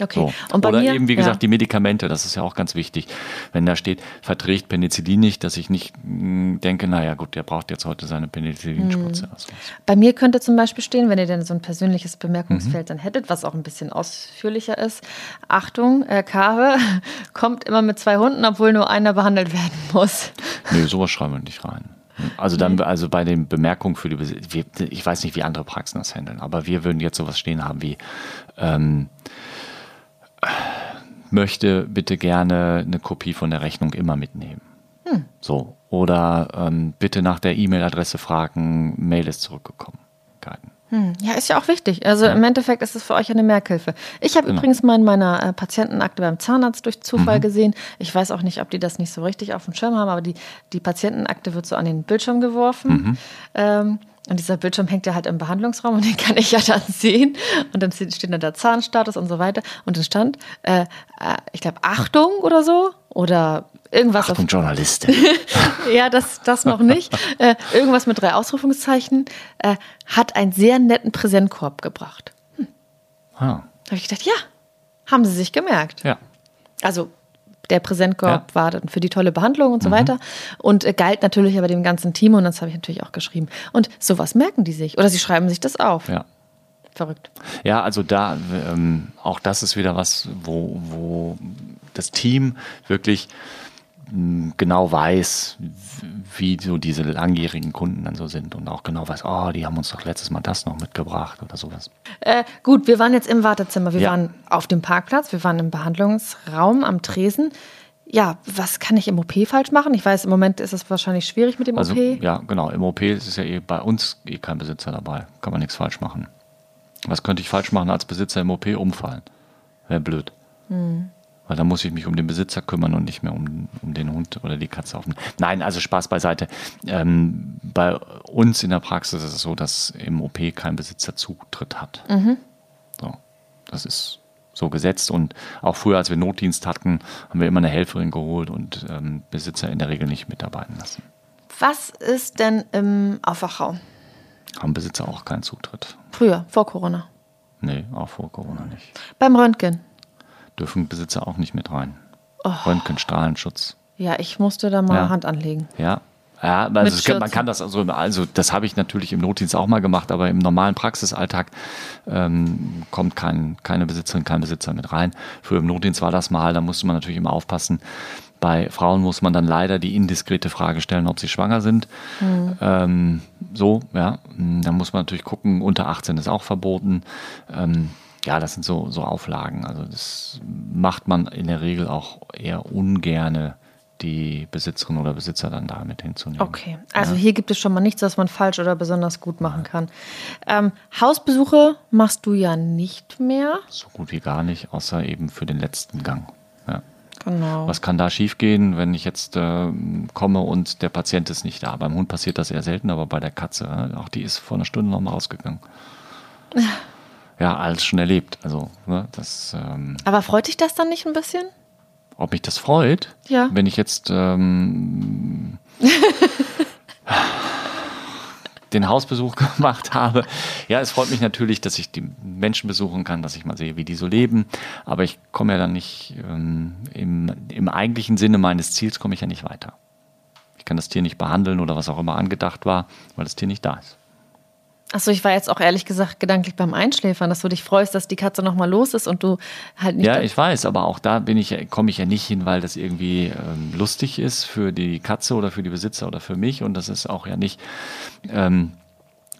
Okay. So. Und bei Oder mir, eben, wie gesagt, ja. die Medikamente, das ist ja auch ganz wichtig. Wenn da steht, verträgt Penicillin nicht, dass ich nicht mh, hm, denke, naja gut, der braucht jetzt heute seine Penicillinspritze. Mhm. Also. Bei mir könnte zum Beispiel stehen, wenn ihr denn so ein persönliches Bemerkungsfeld mhm. dann hättet, was auch ein bisschen ausführlicher ist, Achtung, äh, Kave kommt immer mit zwei Hunden, obwohl nur einer behandelt werden muss. Nee, sowas schreiben wir nicht rein. Also dann, also bei den Bemerkungen für die, ich weiß nicht, wie andere Praxen das handeln, aber wir würden jetzt sowas stehen haben wie, ähm, möchte bitte gerne eine Kopie von der Rechnung immer mitnehmen. Hm. So. Oder ähm, bitte nach der E-Mail-Adresse fragen, Mail ist zurückgekommen. Hm. Ja, ist ja auch wichtig. Also ja. im Endeffekt ist es für euch eine Merkhilfe. Ich habe genau. übrigens mal in meiner äh, Patientenakte beim Zahnarzt durch Zufall mhm. gesehen. Ich weiß auch nicht, ob die das nicht so richtig auf dem Schirm haben, aber die, die Patientenakte wird so an den Bildschirm geworfen. Mhm. Ähm, und dieser Bildschirm hängt ja halt im Behandlungsraum und den kann ich ja dann sehen. Und dann steht da der Zahnstatus und so weiter. Und es stand, äh, äh, ich glaube, Achtung oder so. Oder irgendwas. Achtung, Journalistin. ja, das, das noch nicht. Äh, irgendwas mit drei Ausrufungszeichen. Äh, hat einen sehr netten Präsentkorb gebracht. Hm. Ah. Da habe ich gedacht, ja, haben sie sich gemerkt. Ja. Also der Präsentkorb ja. war dann für die tolle Behandlung und so mhm. weiter. Und äh, galt natürlich aber dem ganzen Team und das habe ich natürlich auch geschrieben. Und sowas merken die sich oder sie schreiben sich das auf. Ja. Verrückt. Ja, also da, ähm, auch das ist wieder was, wo, wo das Team wirklich genau weiß, wie so diese langjährigen Kunden dann so sind und auch genau weiß, oh, die haben uns doch letztes Mal das noch mitgebracht oder sowas. Äh, gut, wir waren jetzt im Wartezimmer, wir ja. waren auf dem Parkplatz, wir waren im Behandlungsraum am Tresen. Ja, was kann ich im OP falsch machen? Ich weiß, im Moment ist es wahrscheinlich schwierig mit dem also, OP. Ja, genau. Im OP ist es ja eh bei uns eh kein Besitzer dabei. Kann man nichts falsch machen. Was könnte ich falsch machen als Besitzer im OP? Umfallen. Wäre blöd. Hm. Weil dann muss ich mich um den Besitzer kümmern und nicht mehr um, um den Hund oder die Katze auf. Nein, also Spaß beiseite. Ähm, bei uns in der Praxis ist es so, dass im OP kein Besitzer Zutritt hat. Mhm. So, das ist so gesetzt. Und auch früher, als wir Notdienst hatten, haben wir immer eine Helferin geholt und ähm, Besitzer in der Regel nicht mitarbeiten lassen. Was ist denn im Aufwachraum? Haben Besitzer auch keinen Zutritt. Früher, vor Corona? Nee, auch vor Corona nicht. Beim Röntgen? Dürfen Besitzer auch nicht mit rein. Oh. Röntgen, Strahlenschutz. Ja, ich musste da mal ja. Hand anlegen. Ja, ja, also kann, man kann das also, also das habe ich natürlich im Notdienst auch mal gemacht, aber im normalen Praxisalltag ähm, kommt kein, keine Besitzerin, kein Besitzer mit rein. Früher im Notdienst war das mal, da musste man natürlich immer aufpassen. Bei Frauen muss man dann leider die indiskrete Frage stellen, ob sie schwanger sind. Mhm. Ähm, so, ja. Da muss man natürlich gucken, unter 18 ist auch verboten. Ähm, ja, das sind so, so Auflagen. Also das macht man in der Regel auch eher ungerne die Besitzerin oder Besitzer dann damit hinzunehmen. Okay, also ja. hier gibt es schon mal nichts, was man falsch oder besonders gut machen kann. Ähm, Hausbesuche machst du ja nicht mehr. So gut wie gar nicht, außer eben für den letzten Gang. Ja. Genau. Was kann da schiefgehen, wenn ich jetzt äh, komme und der Patient ist nicht da? Beim Hund passiert das eher selten, aber bei der Katze, auch die ist vor einer Stunde noch mal rausgegangen. ja, alles schon erlebt. Also, ne, das. Ähm, aber freut dich das dann nicht ein bisschen? Ob mich das freut? Ja. Wenn ich jetzt ähm, den Hausbesuch gemacht habe. Ja, es freut mich natürlich, dass ich die Menschen besuchen kann, dass ich mal sehe, wie die so leben. Aber ich komme ja dann nicht ähm, im, im eigentlichen Sinne meines Ziels komme ich ja nicht weiter. Ich kann das Tier nicht behandeln oder was auch immer angedacht war, weil das Tier nicht da ist. Achso, ich war jetzt auch ehrlich gesagt gedanklich beim Einschläfern, dass du dich freust, dass die Katze nochmal los ist und du halt nicht. Ja, ich weiß, aber auch da bin ich, komme ich ja nicht hin, weil das irgendwie ähm, lustig ist für die Katze oder für die Besitzer oder für mich. Und das ist auch ja nicht ähm,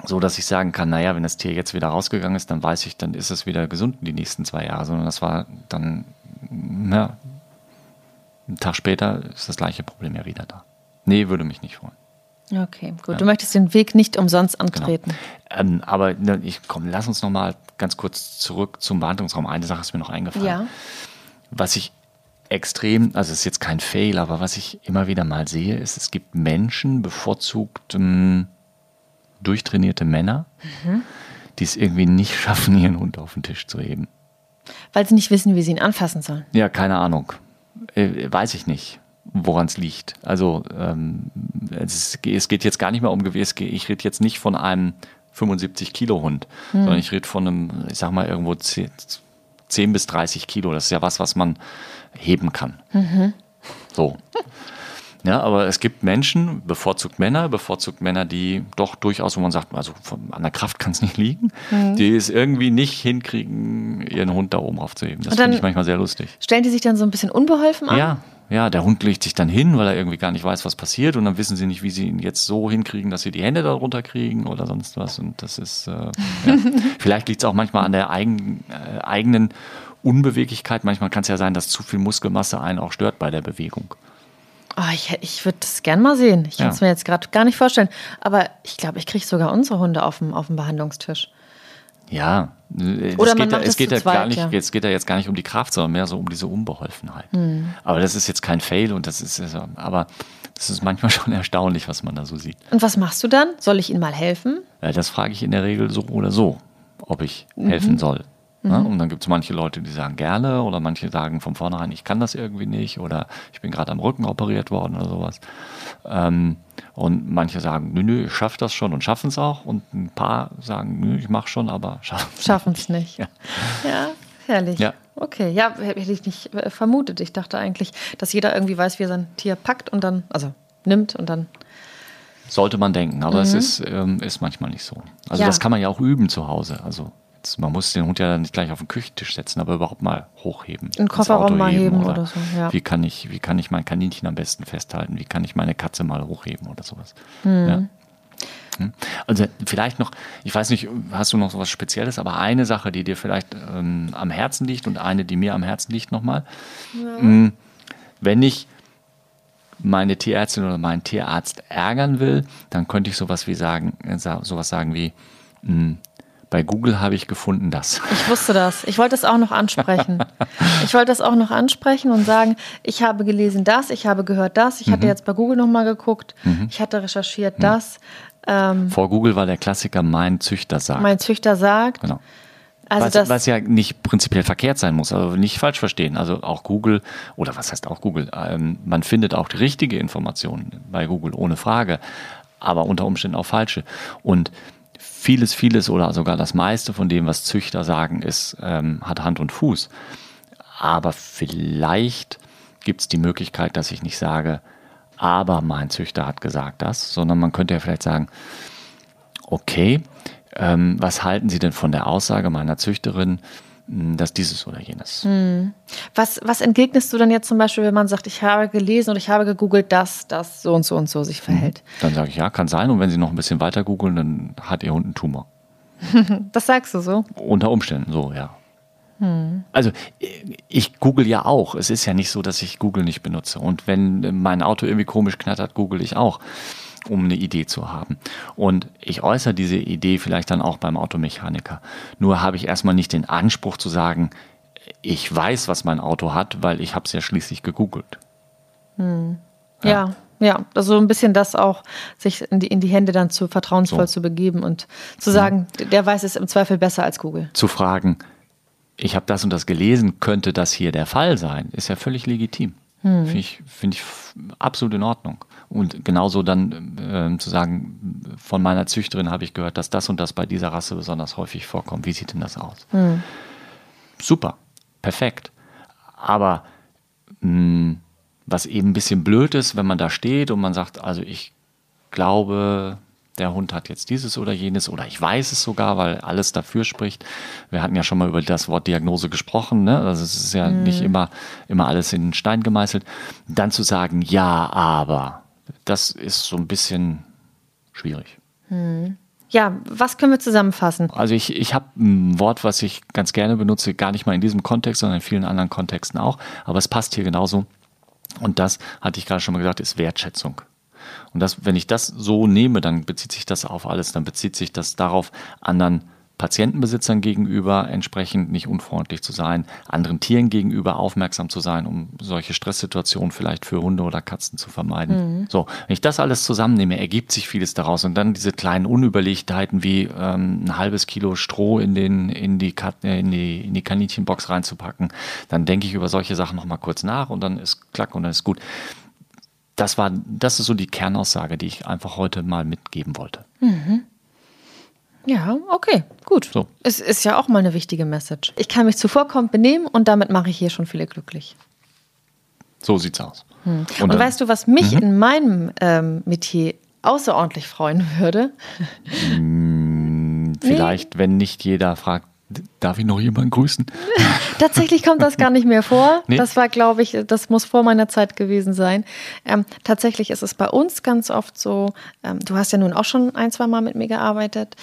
so, dass ich sagen kann, naja, wenn das Tier jetzt wieder rausgegangen ist, dann weiß ich, dann ist es wieder gesund die nächsten zwei Jahre, sondern das war dann, ja, einen Tag später ist das gleiche Problem ja wieder da. Nee, würde mich nicht freuen. Okay, gut. Ja. Du möchtest den Weg nicht umsonst genau. antreten. Genau. Ähm, aber ne, ich komm, lass uns noch mal ganz kurz zurück zum Behandlungsraum. Eine Sache ist mir noch eingefallen. Ja. Was ich extrem, also es ist jetzt kein Fail, aber was ich immer wieder mal sehe, ist, es gibt Menschen, bevorzugt ähm, durchtrainierte Männer, mhm. die es irgendwie nicht schaffen, ihren Hund auf den Tisch zu heben. Weil sie nicht wissen, wie sie ihn anfassen sollen. Ja, keine Ahnung. Äh, weiß ich nicht woran es liegt. Also ähm, es, es, geht jetzt gar nicht mehr um Gewicht. Ich rede jetzt nicht von einem 75 Kilo Hund, hm. sondern ich rede von einem, ich sag mal irgendwo 10, 10, bis 30 Kilo. Das ist ja was, was man heben kann. Mhm. So. Ja, aber es gibt Menschen, bevorzugt Männer, bevorzugt Männer, die doch durchaus, wo man sagt, also von, an der Kraft kann es nicht liegen, mhm. die es irgendwie nicht hinkriegen, ihren Hund da oben aufzuheben. Das finde ich manchmal sehr lustig. Stellen die sich dann so ein bisschen unbeholfen an? Ja, ja, der Hund legt sich dann hin, weil er irgendwie gar nicht weiß, was passiert und dann wissen sie nicht, wie sie ihn jetzt so hinkriegen, dass sie die Hände darunter kriegen oder sonst was und das ist, äh, ja. vielleicht liegt es auch manchmal an der eigen, äh, eigenen Unbeweglichkeit. Manchmal kann es ja sein, dass zu viel Muskelmasse einen auch stört bei der Bewegung. Oh, ich ich würde das gerne mal sehen. Ich kann es ja. mir jetzt gerade gar nicht vorstellen. Aber ich glaube, ich kriege sogar unsere Hunde auf dem, auf dem Behandlungstisch. Ja, Oder es geht, da, es geht ja gar nicht, ja. es geht ja jetzt gar nicht um die Kraft, sondern mehr so um diese Unbeholfenheit. Mhm. Aber das ist jetzt kein Fail und das ist, aber das ist manchmal schon erstaunlich, was man da so sieht. Und was machst du dann? Soll ich Ihnen mal helfen? Ja, das frage ich in der Regel so oder so, ob ich mhm. helfen soll. Ja, mhm. und dann gibt es manche Leute, die sagen gerne oder manche sagen von vornherein, ich kann das irgendwie nicht oder ich bin gerade am Rücken operiert worden oder sowas. Ähm, und manche sagen, nö, nö, ich schaffe das schon und schaffen es auch. Und ein paar sagen, nö, ich mache schon, aber schaffen es nicht. nicht. Ja. ja, herrlich. Ja. okay. Ja, hätte ich nicht äh, vermutet. Ich dachte eigentlich, dass jeder irgendwie weiß, wie er sein Tier packt und dann, also nimmt und dann. Sollte man denken, aber mhm. es ist, ähm, ist manchmal nicht so. Also ja. das kann man ja auch üben zu Hause. Also man muss den Hund ja nicht gleich auf den Küchentisch setzen, aber überhaupt mal hochheben. Einen Kofferraum mal heben oder, oder so. Ja. Wie, kann ich, wie kann ich mein Kaninchen am besten festhalten? Wie kann ich meine Katze mal hochheben oder sowas? Mhm. Ja. Hm? Also vielleicht noch, ich weiß nicht, hast du noch so was Spezielles, aber eine Sache, die dir vielleicht ähm, am Herzen liegt und eine, die mir am Herzen liegt nochmal. Ja. Hm, wenn ich meine Tierärztin oder meinen Tierarzt ärgern will, dann könnte ich sowas wie sagen, äh, sowas sagen wie, mh, hm, bei Google habe ich gefunden das. Ich wusste das. Ich wollte es auch noch ansprechen. Ich wollte es auch noch ansprechen und sagen, ich habe gelesen das, ich habe gehört das, ich mhm. hatte jetzt bei Google nochmal geguckt, mhm. ich hatte recherchiert mhm. das. Ähm, Vor Google war der Klassiker Mein Züchter sagt. Mein Züchter sagt. Genau. Also was, das, was ja nicht prinzipiell verkehrt sein muss, aber nicht falsch verstehen. Also auch Google, oder was heißt auch Google, ähm, man findet auch die richtige Information bei Google, ohne Frage, aber unter Umständen auch falsche. Und vieles, vieles oder sogar das meiste von dem, was Züchter sagen, ist, ähm, hat Hand und Fuß. Aber vielleicht gibt es die Möglichkeit, dass ich nicht sage, aber mein Züchter hat gesagt das, sondern man könnte ja vielleicht sagen, okay, ähm, was halten Sie denn von der Aussage meiner Züchterin, dass dieses oder jenes. Hm. Was, was entgegnest du dann jetzt zum Beispiel, wenn man sagt, ich habe gelesen oder ich habe gegoogelt, dass das so und so und so sich verhält? Hm. Dann sage ich, ja, kann sein. Und wenn Sie noch ein bisschen weiter googeln, dann hat Ihr Hund einen Tumor. das sagst du so? Unter Umständen, so, ja. Hm. Also ich google ja auch. Es ist ja nicht so, dass ich Google nicht benutze. Und wenn mein Auto irgendwie komisch knattert, google ich auch, um eine Idee zu haben. Und ich äußere diese Idee vielleicht dann auch beim Automechaniker. Nur habe ich erstmal nicht den Anspruch zu sagen, ich weiß, was mein Auto hat, weil ich habe es ja schließlich gegoogelt. Hm. Ja. ja. Ja, also ein bisschen das auch, sich in die, in die Hände dann zu vertrauensvoll so. zu begeben und zu sagen, ja. der weiß es im Zweifel besser als Google. Zu fragen, ich habe das und das gelesen, könnte das hier der Fall sein, ist ja völlig legitim. Hm. Finde ich, find ich absolut in Ordnung. Und genauso dann äh, zu sagen, von meiner Züchterin habe ich gehört, dass das und das bei dieser Rasse besonders häufig vorkommt. Wie sieht denn das aus? Hm. Super, perfekt. Aber mh, hm, was eben ein bisschen blöd ist, wenn man da steht und man sagt, also ich glaube, der Hund hat jetzt dieses oder jenes oder ich weiß es sogar, weil alles dafür spricht. Wir hatten ja schon mal über das Wort Diagnose gesprochen, ne? also es ist ja mhm. nicht immer, immer alles in Stein gemeißelt. Dann zu sagen, ja, aber, das ist so ein bisschen schwierig. Mhm. Ja, was können wir zusammenfassen? Also ich, ich habe ein Wort, was ich ganz gerne benutze, gar nicht mal in diesem Kontext, sondern in vielen anderen Kontexten auch, aber es passt hier genauso. Und das hatte ich gerade schon mal gesagt, ist Wertschätzung. Und das, wenn ich das so nehme, dann bezieht sich das auf alles. Dann bezieht sich das darauf, anderen Patientenbesitzern gegenüber entsprechend nicht unfreundlich zu sein, anderen Tieren gegenüber aufmerksam zu sein, um solche Stresssituationen vielleicht für Hunde oder Katzen zu vermeiden. Mhm. So, wenn ich das alles zusammennehme, ergibt sich vieles daraus. Und dann diese kleinen Unüberlegtheiten wie ähm, ein halbes Kilo Stroh in, den, in, die, äh, in, die, in die Kaninchenbox reinzupacken, dann denke ich über solche Sachen nochmal kurz nach und dann ist klack und dann ist gut das war, das ist so die Kernaussage, die ich einfach heute mal mitgeben wollte. Mhm. Ja, okay, gut. So. Es ist ja auch mal eine wichtige Message. Ich kann mich zuvorkommend benehmen und damit mache ich hier schon viele glücklich. So sieht's aus. Hm. Und, und weißt du, was mich mhm. in meinem ähm, Metier außerordentlich freuen würde? Hm, vielleicht, nee. wenn nicht jeder fragt, Darf ich noch jemanden grüßen? Tatsächlich kommt das gar nicht mehr vor. Nee? Das war, glaube ich, das muss vor meiner Zeit gewesen sein. Ähm, tatsächlich ist es bei uns ganz oft so, ähm, du hast ja nun auch schon ein, zwei Mal mit mir gearbeitet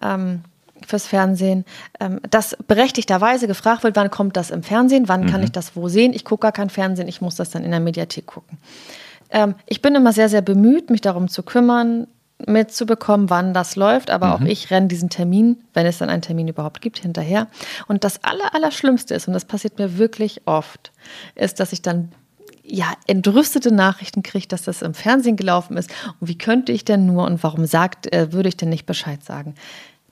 ähm, fürs Fernsehen, ähm, dass berechtigterweise gefragt wird, wann kommt das im Fernsehen, wann mhm. kann ich das wo sehen. Ich gucke gar kein Fernsehen, ich muss das dann in der Mediathek gucken. Ähm, ich bin immer sehr, sehr bemüht, mich darum zu kümmern, mitzubekommen, wann das läuft. Aber mhm. auch ich renne diesen Termin, wenn es dann einen Termin überhaupt gibt, hinterher. Und das Aller, Allerschlimmste ist, und das passiert mir wirklich oft, ist, dass ich dann ja, entrüstete Nachrichten kriege, dass das im Fernsehen gelaufen ist. Und wie könnte ich denn nur und warum sagt, äh, würde ich denn nicht Bescheid sagen?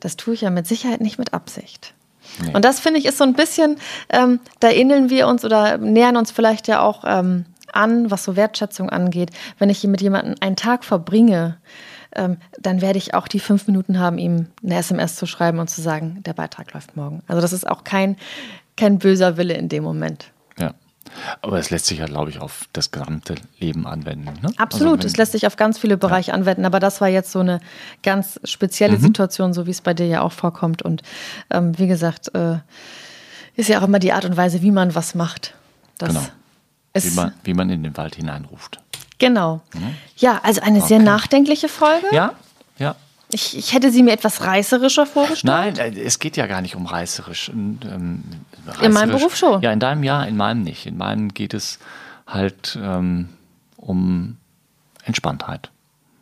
Das tue ich ja mit Sicherheit nicht mit Absicht. Nee. Und das finde ich ist so ein bisschen, ähm, da ähneln wir uns oder nähern uns vielleicht ja auch ähm, an, was so Wertschätzung angeht. Wenn ich mit jemandem einen Tag verbringe, ähm, dann werde ich auch die fünf Minuten haben, ihm eine SMS zu schreiben und zu sagen, der Beitrag läuft morgen. Also das ist auch kein kein böser Wille in dem Moment. Ja. Aber es lässt sich ja, glaube ich, auf das gesamte Leben anwenden. Ne? Absolut, Also es lässt sich auf ganz viele Bereiche anwenden, aber das war jetzt so eine ganz spezielle Mhm. Situation, so wie es bei dir ja auch vorkommt. Und ähm, wie gesagt, äh, ist ja auch immer die Art und Weise, wie man was macht. Das Genau. wie, man, wie man in den Wald hineinruft. Genau. Ja, also eine sehr Okay. nachdenkliche Folge. Ja, ja. Ich, ich hätte sie mir etwas reißerischer vorgestellt. Nein, äh, es geht ja gar nicht um reißerisch. Ähm, In meinem reißerisch- Beruf schon. Ja, in deinem ja, in meinem nicht. In meinem geht es halt ähm, um Entspanntheit.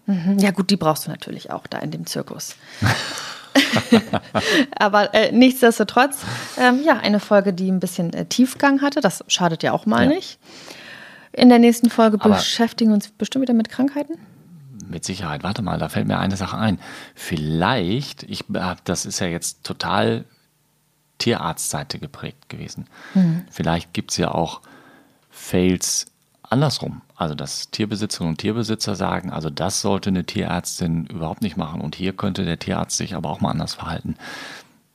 Mhm. Ja, gut, die brauchst du natürlich auch da in dem Zirkus. Aber äh, nichtsdestotrotz, ähm, ja, eine Folge, die ein bisschen äh, Tiefgang hatte. Das schadet ja auch mal Ja. nicht. In der nächsten Folge Aber- beschäftigen wir uns bestimmt wieder mit Krankheiten. Mit Sicherheit. Warte mal, da fällt mir eine Sache ein. Vielleicht, ich hab, das ist ja jetzt total Tierarztseite geprägt gewesen. Vielleicht gibt es ja auch Fails andersrum. Also, dass Tierbesitzerinnen und Tierbesitzer sagen, also das sollte eine Tierärztin überhaupt nicht machen. Und hier könnte der Tierarzt sich aber auch mal anders verhalten.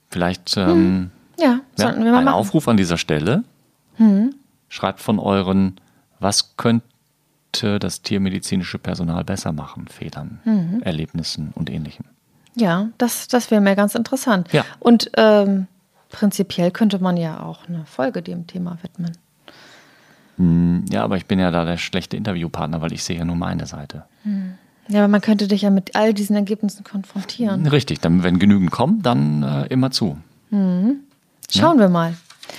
Vielleicht ähm, Ja, ja, sollten wir mal ein machen. Aufruf an dieser Stelle. Schreibt von euren, was könnte das tiermedizinische Personal besser machen, Fehlern, Mhm. Erlebnissen und ähnlichem. Ja, das, das wäre mir ganz interessant. Ja. Und ähm, prinzipiell könnte man ja auch eine Folge dem Thema widmen. Ja, aber ich bin ja da der schlechte Interviewpartner, weil ich sehe ja nur meine Seite. Ja, aber man könnte dich ja mit all diesen Ergebnissen konfrontieren. Richtig, dann, wenn genügend kommen, dann äh, immer zu. Schauen wir mal.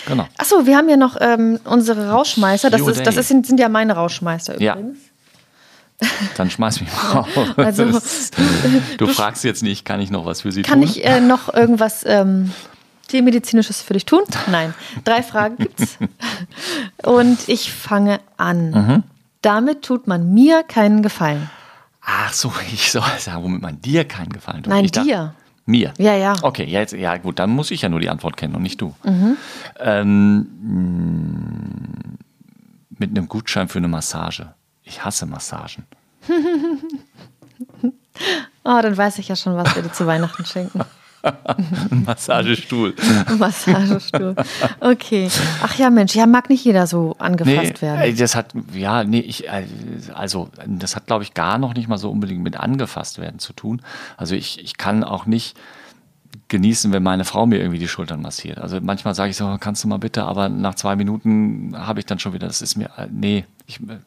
Genau. Achso, wir haben ja noch ähm, unsere Rauschmeister. Das, ist, das ist, sind, ja meine Rauschmeister Ja. übrigens. Dann schmeiß mich mal raus. Also, du fragst jetzt nicht, kann ich noch was für sie Kann tun? ich äh, noch irgendwas ähm, Tiermedizinisches für dich tun? Nein. Drei Fragen gibt's. Und ich fange an. Mhm. Damit tut man mir keinen Gefallen. Ach so, ich soll sagen, womit man dir keinen Gefallen tut. Nein, ich dir. Mir? Ja, ja. Okay, ja, jetzt, ja gut, dann muss ich ja nur die Antwort kennen und nicht du. Mhm. Ähm, mh, mit einem Gutschein für eine Massage. Ich hasse Massagen. Oh, dann weiß ich ja schon, was wir dir zu Weihnachten schenken. Ein Massagestuhl. Massagestuhl. Okay. Ach ja, Mensch, ja, mag nicht jeder so angefasst Nee, werden. das hat, ja, nee, ich, äh, also, das hat, glaube ich, gar noch nicht mal so unbedingt mit angefasst werden zu tun. Also, ich, ich kann auch nicht genießen, wenn meine Frau mir irgendwie die Schultern massiert. Also, manchmal sage ich so, kannst du mal bitte, aber nach zwei Minuten habe ich dann schon wieder, das ist mir, äh, nee, ich, äh,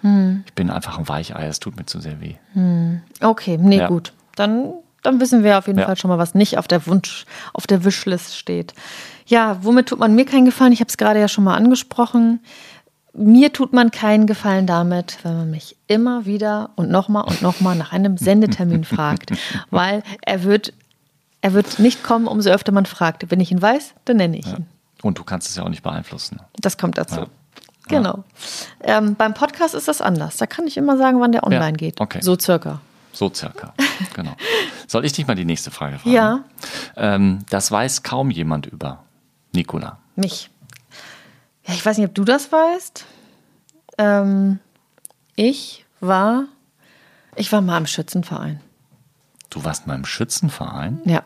Hm. ich bin einfach ein Weichei, es tut mir zu sehr weh. Okay, nee, Ja. gut. Dann, dann wissen wir auf jeden Ja. Fall schon mal, was nicht auf der Wunsch, auf der Wishlist steht. Ja, womit tut man mir keinen Gefallen? Ich habe es gerade ja schon mal angesprochen. Mir tut man keinen Gefallen damit, wenn man mich immer wieder und nochmal und nochmal nach einem Sendetermin fragt. Weil er wird, er wird nicht kommen, umso öfter man fragt. Wenn ich ihn weiß, dann nenne ich ihn. Und du kannst es ja auch nicht beeinflussen. Das kommt dazu. Ja. Genau. Ähm, beim Podcast ist das anders. Da kann ich immer sagen, wann der online Ja, geht. okay. So circa. So circa. genau. Soll ich dich mal die nächste Frage fragen? Ja, Ähm, das weiß kaum jemand über Nicola. mich. Ja, ich weiß nicht, ob du das weißt. Ähm, ich war, ich war mal im Schützenverein. Du warst mal im Schützenverein? Ja.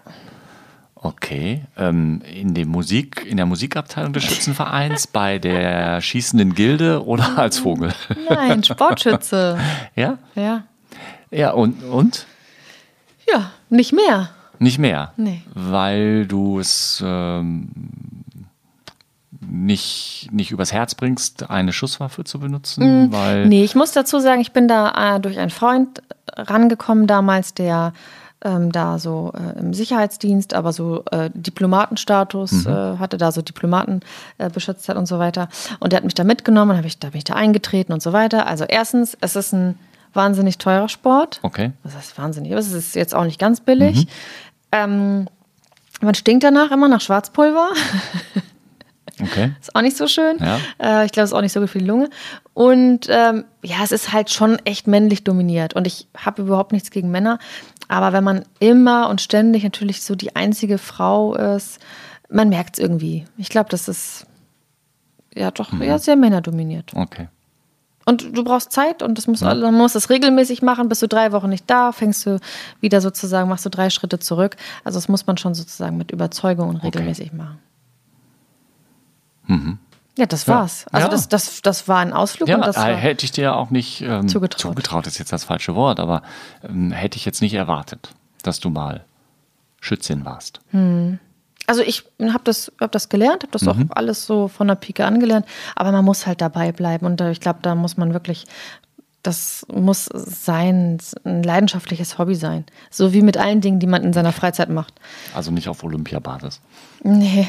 Okay. Ähm, in, dem Musik, in der Musikabteilung des Schützenvereins, bei der schießenden Gilde oder als Vogel? Nein, Sportschütze. ja? Ja. Ja, und, und? Ja, nicht mehr. Nicht mehr. Nee. Weil du es ähm, nicht, nicht übers Herz bringst, eine Schusswaffe zu benutzen. weil Nee, ich muss dazu sagen, ich bin da äh, durch einen Freund rangekommen damals, der ähm, da so äh, im Sicherheitsdienst, aber so äh, Diplomatenstatus äh, hatte, da so Diplomaten äh, beschützt hat und so weiter. Und der hat mich da mitgenommen, und hab ich, da bin ich da eingetreten und so weiter. Also erstens, es ist ein wahnsinnig teurer Sport. Okay. Das heißt wahnsinnig, aber es ist jetzt auch nicht ganz billig. Ähm, man stinkt danach immer nach Schwarzpulver. Okay. Ist auch nicht so schön. Ja. Äh, ich glaube, es ist auch nicht so gut für die Lunge. Und ähm, ja, es ist halt schon echt männlich dominiert. Und ich habe überhaupt nichts gegen Männer. Aber wenn man immer und ständig natürlich so die einzige Frau ist, man merkt es irgendwie. Ich glaube, das ist ja doch ja, sehr männerdominiert. Okay. Und du brauchst Zeit und das muss, man muss das regelmäßig machen. Bist du drei Wochen nicht da, fängst du wieder sozusagen, machst du drei Schritte zurück. Also das muss man schon sozusagen mit Überzeugung und regelmäßig machen. Ja, das war's. Also Ja. das, das, das war ein Ausflug Ja, und das äh, war, hätte ich dir auch nicht ähm, Zugetraut. zugetraut, ist jetzt das falsche Wort, aber ähm, hätte ich jetzt nicht erwartet, dass du mal Schützin warst. Also ich habe das, hab das gelernt, habe das auch alles so von der Pike angelernt, aber man muss halt dabei bleiben und äh, ich glaube, da muss man wirklich, das muss sein, ein leidenschaftliches Hobby sein. So wie mit allen Dingen, die man in seiner Freizeit macht. Also nicht auf Olympiabasis. Nee.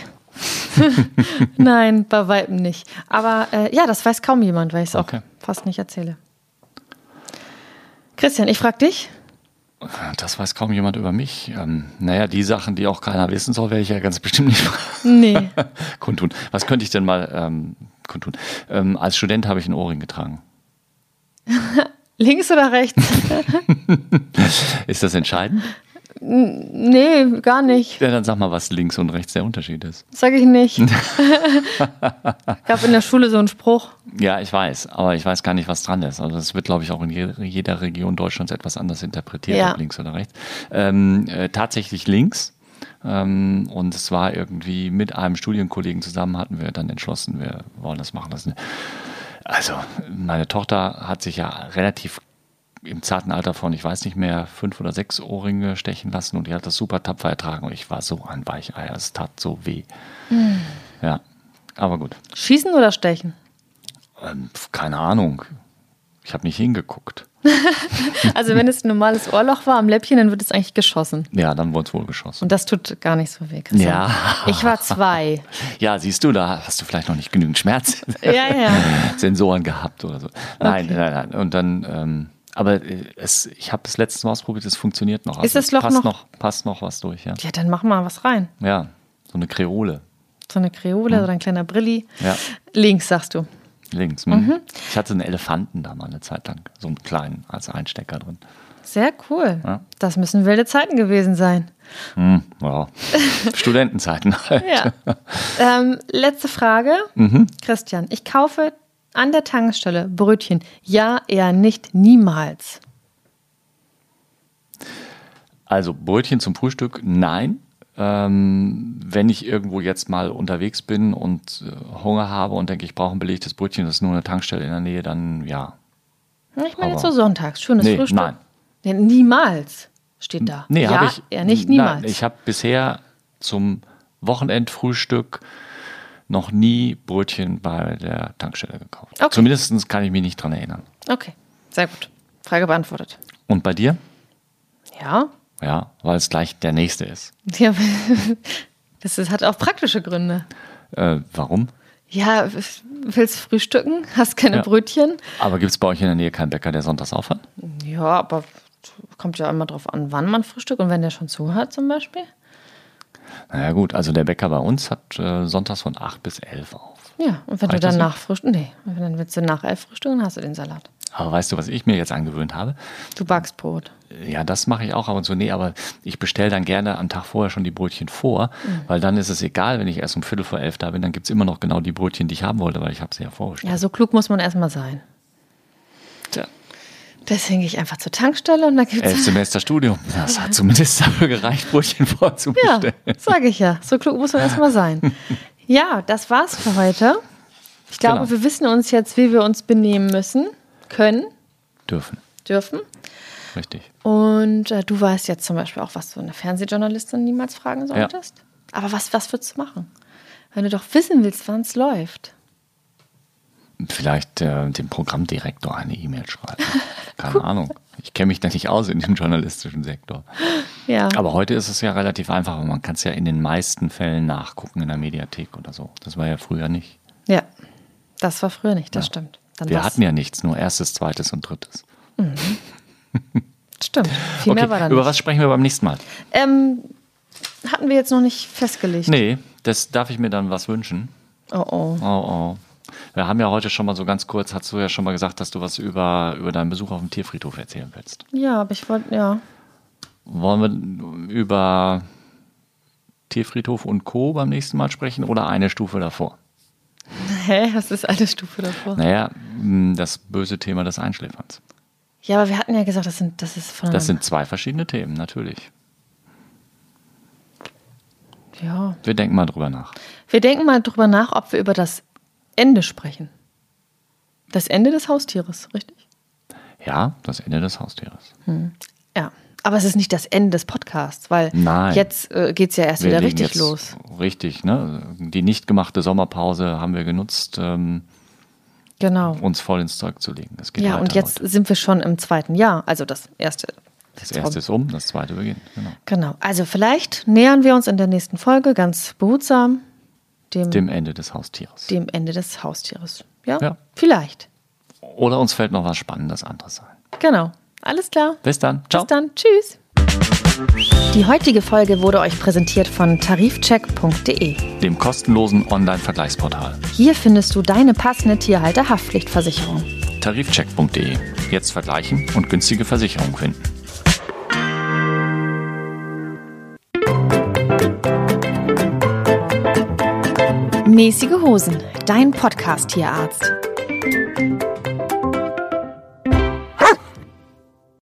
Nein, bei Weitem nicht. Aber äh, ja, das weiß kaum jemand, weil ich es Okay. auch fast nicht erzähle. Christian, ich frage dich. Das weiß kaum jemand über mich. Ähm, naja, die Sachen, die auch keiner wissen soll, werde ich ja ganz bestimmt nicht Nee. kundtun. Was könnte ich denn mal ähm, kundtun? Ähm, als Student habe ich einen Ohrring getragen. Links oder rechts? Ist das entscheidend? Nee, gar nicht. Ja, dann sag mal, was links und rechts der Unterschied ist. Sag ich nicht. Gab in der Schule so einen Spruch. Ja, ich weiß, aber ich weiß gar nicht, was dran ist. Also das wird, glaube ich, auch in je- jeder Region Deutschlands etwas anders interpretiert, Ja. ob links oder rechts. Ähm, äh, tatsächlich links. Ähm, und es war irgendwie mit einem Studienkollegen zusammen hatten wir dann entschlossen, wir wollen das machen lassen. Also meine Tochter hat sich ja relativ im zarten Alter von, ich weiß nicht mehr, fünf oder sechs Ohrringe stechen lassen und die hat das super tapfer ertragen und ich war so ein Weicheier, es tat so weh. Ja, aber gut. Schießen oder stechen? Ähm, keine Ahnung. Ich habe nicht hingeguckt. Also wenn es ein normales Ohrloch war am Läppchen, dann wird es eigentlich geschossen. Ja, dann wurde es wohl geschossen. Und das tut gar nicht so weh. Christian. Ja. Ich war zwei. Ja, siehst du, da hast du vielleicht noch nicht genügend Ja, ja. Schmerzsensoren gehabt oder so. Nein, Okay. nein, nein. Und dann, ähm, aber äh, es, ich habe es letztes Mal ausprobiert, es funktioniert noch. Also Ist das Loch passt noch- Passt noch was durch, ja. Ja, dann mach mal was rein. Ja, so eine Kreole. So eine Kreole oder ein kleiner Brilli. Ja. Links, sagst du. Links. Mhm. Ich hatte einen Elefanten da mal eine Zeit lang, so einen kleinen als Einstecker drin. Sehr cool. Ja. Das müssen wilde Zeiten gewesen sein. Hm, ja. Studentenzeiten halt. Ja. ähm, letzte Frage. Mhm. Christian, ich kaufe an der Tankstelle Brötchen. Ja, eher nicht, niemals. Also Brötchen zum Frühstück, nein. Ähm, wenn ich irgendwo jetzt mal unterwegs bin und äh, Hunger habe und denke, ich brauche ein belegtes Brötchen, das ist nur eine Tankstelle in der Nähe, dann ja. Ich meine jetzt so sonntags, schönes Nee, Frühstück. nein. Ja, niemals steht da. Nee, ja, habe ich. eher nicht, niemals. Nein, ich habe bisher zum Wochenendfrühstück noch nie Brötchen bei der Tankstelle gekauft. Okay. Zumindest kann ich mich nicht dran erinnern. okay, sehr gut. Frage beantwortet. Und bei dir? Ja, Ja, weil es gleich der nächste ist. ja das ist, hat auch praktische Gründe. Äh, warum? Ja, willst frühstücken, hast keine Ja. Brötchen. Aber gibt es bei euch in der Nähe keinen Bäcker, der sonntags aufhat? Ja, aber kommt ja immer drauf an, wann man frühstückt und wenn der schon zu hat zum Beispiel. Naja gut, also der Bäcker bei uns hat äh, sonntags von 8 bis 11 auf. Ja, und wenn Reicht du dann nicht? nach frühstücken, nee, und dann willst du nach elf frühstücken, dann hast du den Salat. Aber weißt du, was ich mir jetzt angewöhnt habe? Du backst Brot. Ja, das mache ich auch ab und zu. Nee, aber ich bestelle dann gerne am Tag vorher schon die Brötchen vor, Mhm. weil dann ist es egal, wenn ich erst um Viertel vor elf da bin, dann gibt es immer noch genau die Brötchen, die ich haben wollte, weil ich habe sie ja vorgestellt. Ja, so klug muss man erstmal sein. Tja, Deswegen gehe ich einfach zur Tankstelle und da gibt elf es. Semester Studium, das hat zumindest dafür gereicht, Brötchen Ja, vorzubestellen. sage ich ja. So klug muss man erstmal sein. Ja, das war's für heute. Ich glaube, Genau. wir wissen uns jetzt, wie wir uns benehmen müssen, können, Dürfen, dürfen. Richtig. Und äh, du weißt jetzt zum Beispiel auch, was du eine Fernsehjournalistin niemals fragen solltest. Aber was, was würdest du machen? Wenn du doch wissen willst, wann es läuft. Vielleicht äh, dem Programmdirektor eine E-Mail schreiben. Keine Ahnung. Ich kenne mich da nicht aus in dem journalistischen Sektor. Ja. Aber heute ist es ja relativ einfach, man kann es ja in den meisten Fällen nachgucken in der Mediathek oder so. Das war ja früher nicht. ja. Das war früher nicht, das Ja. stimmt. Dann Wir war's- hatten ja nichts, nur erstes, zweites und drittes. Stimmt. Viel mehr war da über nicht. was sprechen wir beim nächsten Mal? Ähm, hatten wir jetzt noch nicht festgelegt. Nee, das darf ich mir dann was wünschen. Oh oh. Oh, oh. Wir haben ja heute schon mal so ganz kurz, hast du ja schon mal gesagt, dass du was über, über deinen Besuch auf dem Tierfriedhof erzählen willst. Ja, aber ich wollte, ja. Wollen wir über Tierfriedhof und Co. beim nächsten Mal sprechen oder eine Stufe davor? Hä? Was ist eine Stufe davor? Naja, das böse Thema des Einschläferns. Ja, aber wir hatten ja gesagt, das, sind, das ist von Das sind zwei verschiedene Themen, natürlich. Ja, Wir denken mal drüber nach. Wir denken mal drüber nach, ob wir über das Ende sprechen. Das Ende des Haustieres, richtig? Ja, das Ende des Haustieres. Hm. Ja, aber es ist nicht das Ende des Podcasts, weil Nein. jetzt äh, geht es ja erst wir wieder richtig los. Richtig, ne? Die nicht gemachte Sommerpause haben wir genutzt, ähm, genau. uns voll ins Zeug zu legen. ja, und jetzt heute. sind wir schon im zweiten Jahr, also das erste. Das erste ist um, das zweite beginnt. Genau. genau. Also vielleicht nähern wir uns in der nächsten Folge ganz behutsam dem, dem Ende des Haustieres. Dem Ende des Haustieres. Ja, ja. vielleicht. Oder uns fällt noch was Spannendes anderes ein. Genau. Alles klar. Bis dann. Ciao. Bis dann. Tschüss. Die heutige Folge wurde euch präsentiert von tarifcheck.de, dem kostenlosen Online-Vergleichsportal. Hier findest du deine passende Tierhalter-Haftpflichtversicherung. Tarifcheck.de. Jetzt vergleichen und günstige Versicherungen finden. Mäßige Hosen, dein Podcast-Tierarzt.